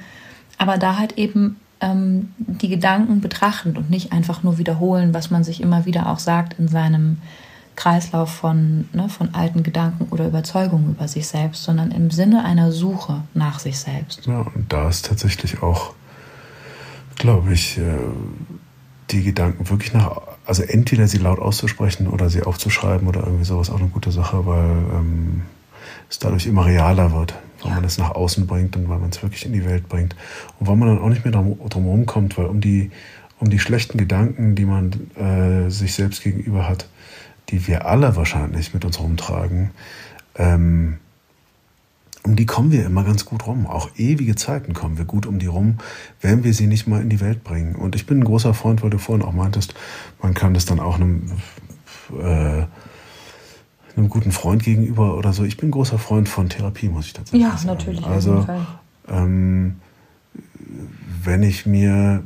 Aber da halt eben ähm, die Gedanken betrachten und nicht einfach nur wiederholen, was man sich immer wieder auch sagt in seinem Kreislauf von, ne, von alten Gedanken oder Überzeugungen über sich selbst, sondern im Sinne einer Suche nach sich selbst. Ja, und da ist tatsächlich auch glaube ich, äh, die Gedanken wirklich nach, also entweder sie laut auszusprechen oder sie aufzuschreiben oder irgendwie sowas auch eine gute Sache, weil ähm, es dadurch immer realer wird, weil Ja. man es nach außen bringt und weil man es wirklich in die Welt bringt. Und weil man dann auch nicht mehr drum, drum rumkommt, weil um die, um die schlechten Gedanken, die man äh, sich selbst gegenüber hat, die wir alle wahrscheinlich mit uns rumtragen, ähm, um die kommen wir immer ganz gut rum. Auch ewige Zeiten kommen wir gut um die rum, wenn wir sie nicht mal in die Welt bringen. Und ich bin ein großer Freund, weil du vorhin auch meintest, man kann das dann auch einem, äh, einem guten Freund gegenüber oder so. Ich bin ein großer Freund von Therapie, muss ich tatsächlich Ja, sagen. natürlich, auf Also, jeden Fall. ähm, wenn ich mir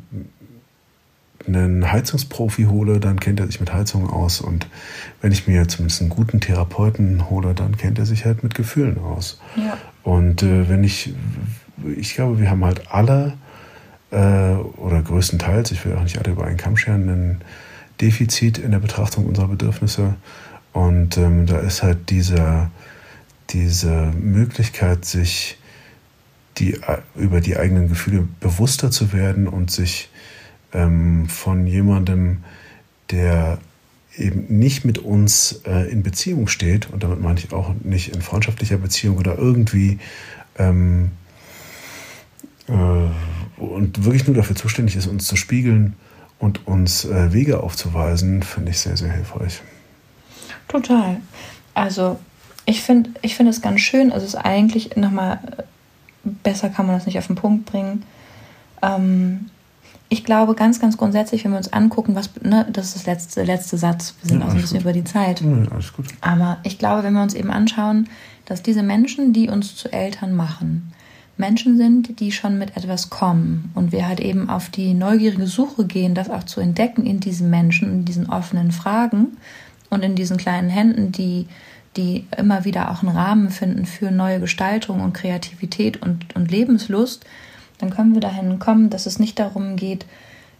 einen Heizungsprofi hole, dann kennt er sich mit Heizungen aus. Und wenn ich mir zumindest einen guten Therapeuten hole, dann kennt er sich halt mit Gefühlen aus. Ja. Und äh, wenn ich, ich glaube, wir haben halt alle, äh, oder größtenteils, ich will auch nicht alle über einen Kamm scheren, ein Defizit in der Betrachtung unserer Bedürfnisse. Und ähm, da ist halt dieser, diese Möglichkeit, sich die, über die eigenen Gefühle bewusster zu werden und sich ähm, von jemandem, der eben nicht mit uns äh, in Beziehung steht, und damit meine ich auch nicht in freundschaftlicher Beziehung oder irgendwie ähm, äh, und wirklich nur dafür zuständig ist, uns zu spiegeln und uns äh, Wege aufzuweisen, finde ich sehr, sehr hilfreich. Total. Also ich finde ich find es ganz schön. Also es ist eigentlich nochmal, besser kann man das nicht auf den Punkt bringen. Ähm, ich glaube ganz, ganz grundsätzlich, wenn wir uns angucken, was, ne, das ist das letzte, letzte Satz, wir sind Ja, auch ein bisschen gut. über die Zeit. Ja, alles gut. Aber ich glaube, wenn wir uns eben anschauen, dass diese Menschen, die uns zu Eltern machen, Menschen sind, die schon mit etwas kommen und wir halt eben auf die neugierige Suche gehen, das auch zu entdecken in diesen Menschen, in diesen offenen Fragen und in diesen kleinen Händen, die, die immer wieder auch einen Rahmen finden für neue Gestaltung und Kreativität und, und Lebenslust, dann können wir dahin kommen, dass es nicht darum geht,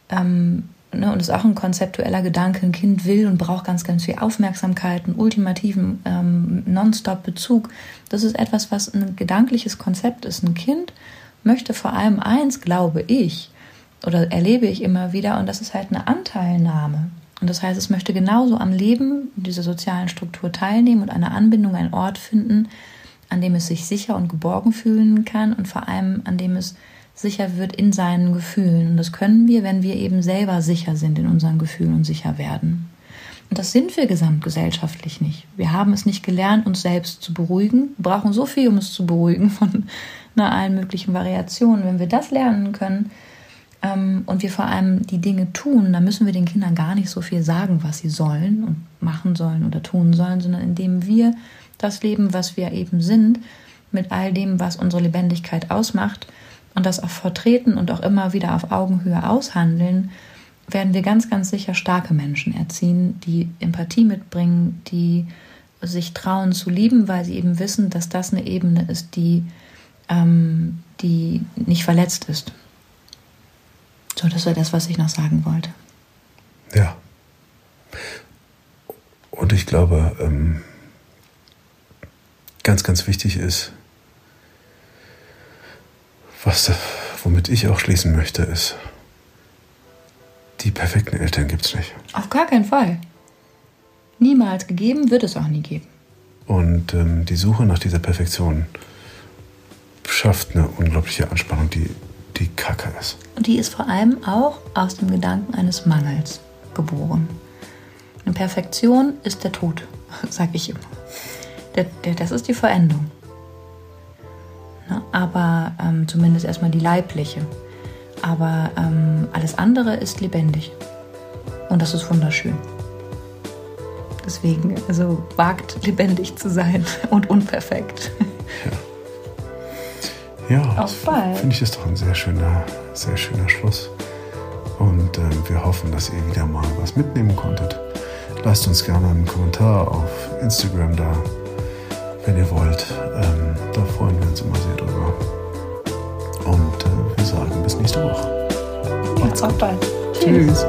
ähm, ne, und das ist auch ein konzeptueller Gedanke, ein Kind will und braucht ganz, ganz viel Aufmerksamkeit, einen ultimativen ähm, Nonstop-Bezug. Das ist etwas, was ein gedankliches Konzept ist. Ein Kind möchte vor allem eins, glaube ich, oder erlebe ich immer wieder, und das ist halt eine Anteilnahme. Und das heißt, es möchte genauso am Leben dieser sozialen Struktur teilnehmen und eine Anbindung, einen Ort finden, an dem es sich sicher und geborgen fühlen kann und vor allem an dem es sicher wird in seinen Gefühlen. Und das können wir, wenn wir eben selber sicher sind in unseren Gefühlen und sicher werden. Und das sind wir gesamtgesellschaftlich nicht. Wir haben es nicht gelernt, uns selbst zu beruhigen. Wir brauchen so viel, um es zu beruhigen von na, allen möglichen Variationen. Wenn wir das lernen können ähm, und wir vor allem die Dinge tun, dann müssen wir den Kindern gar nicht so viel sagen, was sie sollen und machen sollen oder tun sollen, sondern indem wir das leben, was wir eben sind, mit all dem, was unsere Lebendigkeit ausmacht, und das auch vertreten und auch immer wieder auf Augenhöhe aushandeln, werden wir ganz, ganz sicher starke Menschen erziehen, die Empathie mitbringen, die sich trauen zu lieben, weil sie eben wissen, dass das eine Ebene ist, die, ähm, die nicht verletzt ist. So, das war das, was ich noch sagen wollte. Ja. Und ich glaube, ähm, ganz, ganz wichtig ist, was, da- womit ich auch schließen möchte, ist, die perfekten Eltern gibt es nicht. Auf gar keinen Fall. Niemals gegeben, wird es auch nie geben. Und ähm, die Suche nach dieser Perfektion schafft eine unglaubliche Anspannung, die, die kacke ist. Und die ist vor allem auch aus dem Gedanken eines Mangels geboren. Eine Perfektion ist der Tod, sage ich immer. Der, der, das ist die Veränderung. Ne? Aber ähm, zumindest erstmal die leibliche. Aber ähm, alles andere ist lebendig. Und das ist wunderschön. Deswegen, also wagt lebendig zu sein und unperfekt. Ja, Auf das bald. finde ich ist doch ein sehr schöner, sehr schöner Schluss. Und ähm, wir hoffen, dass ihr wieder mal was mitnehmen konntet. Lasst uns gerne einen Kommentar auf Instagram da, wenn ihr wollt. Ähm, da freuen wir uns immer sehr drüber. Und äh, wir sagen bis nächste Woche. Ja, auf bald. Tschüss.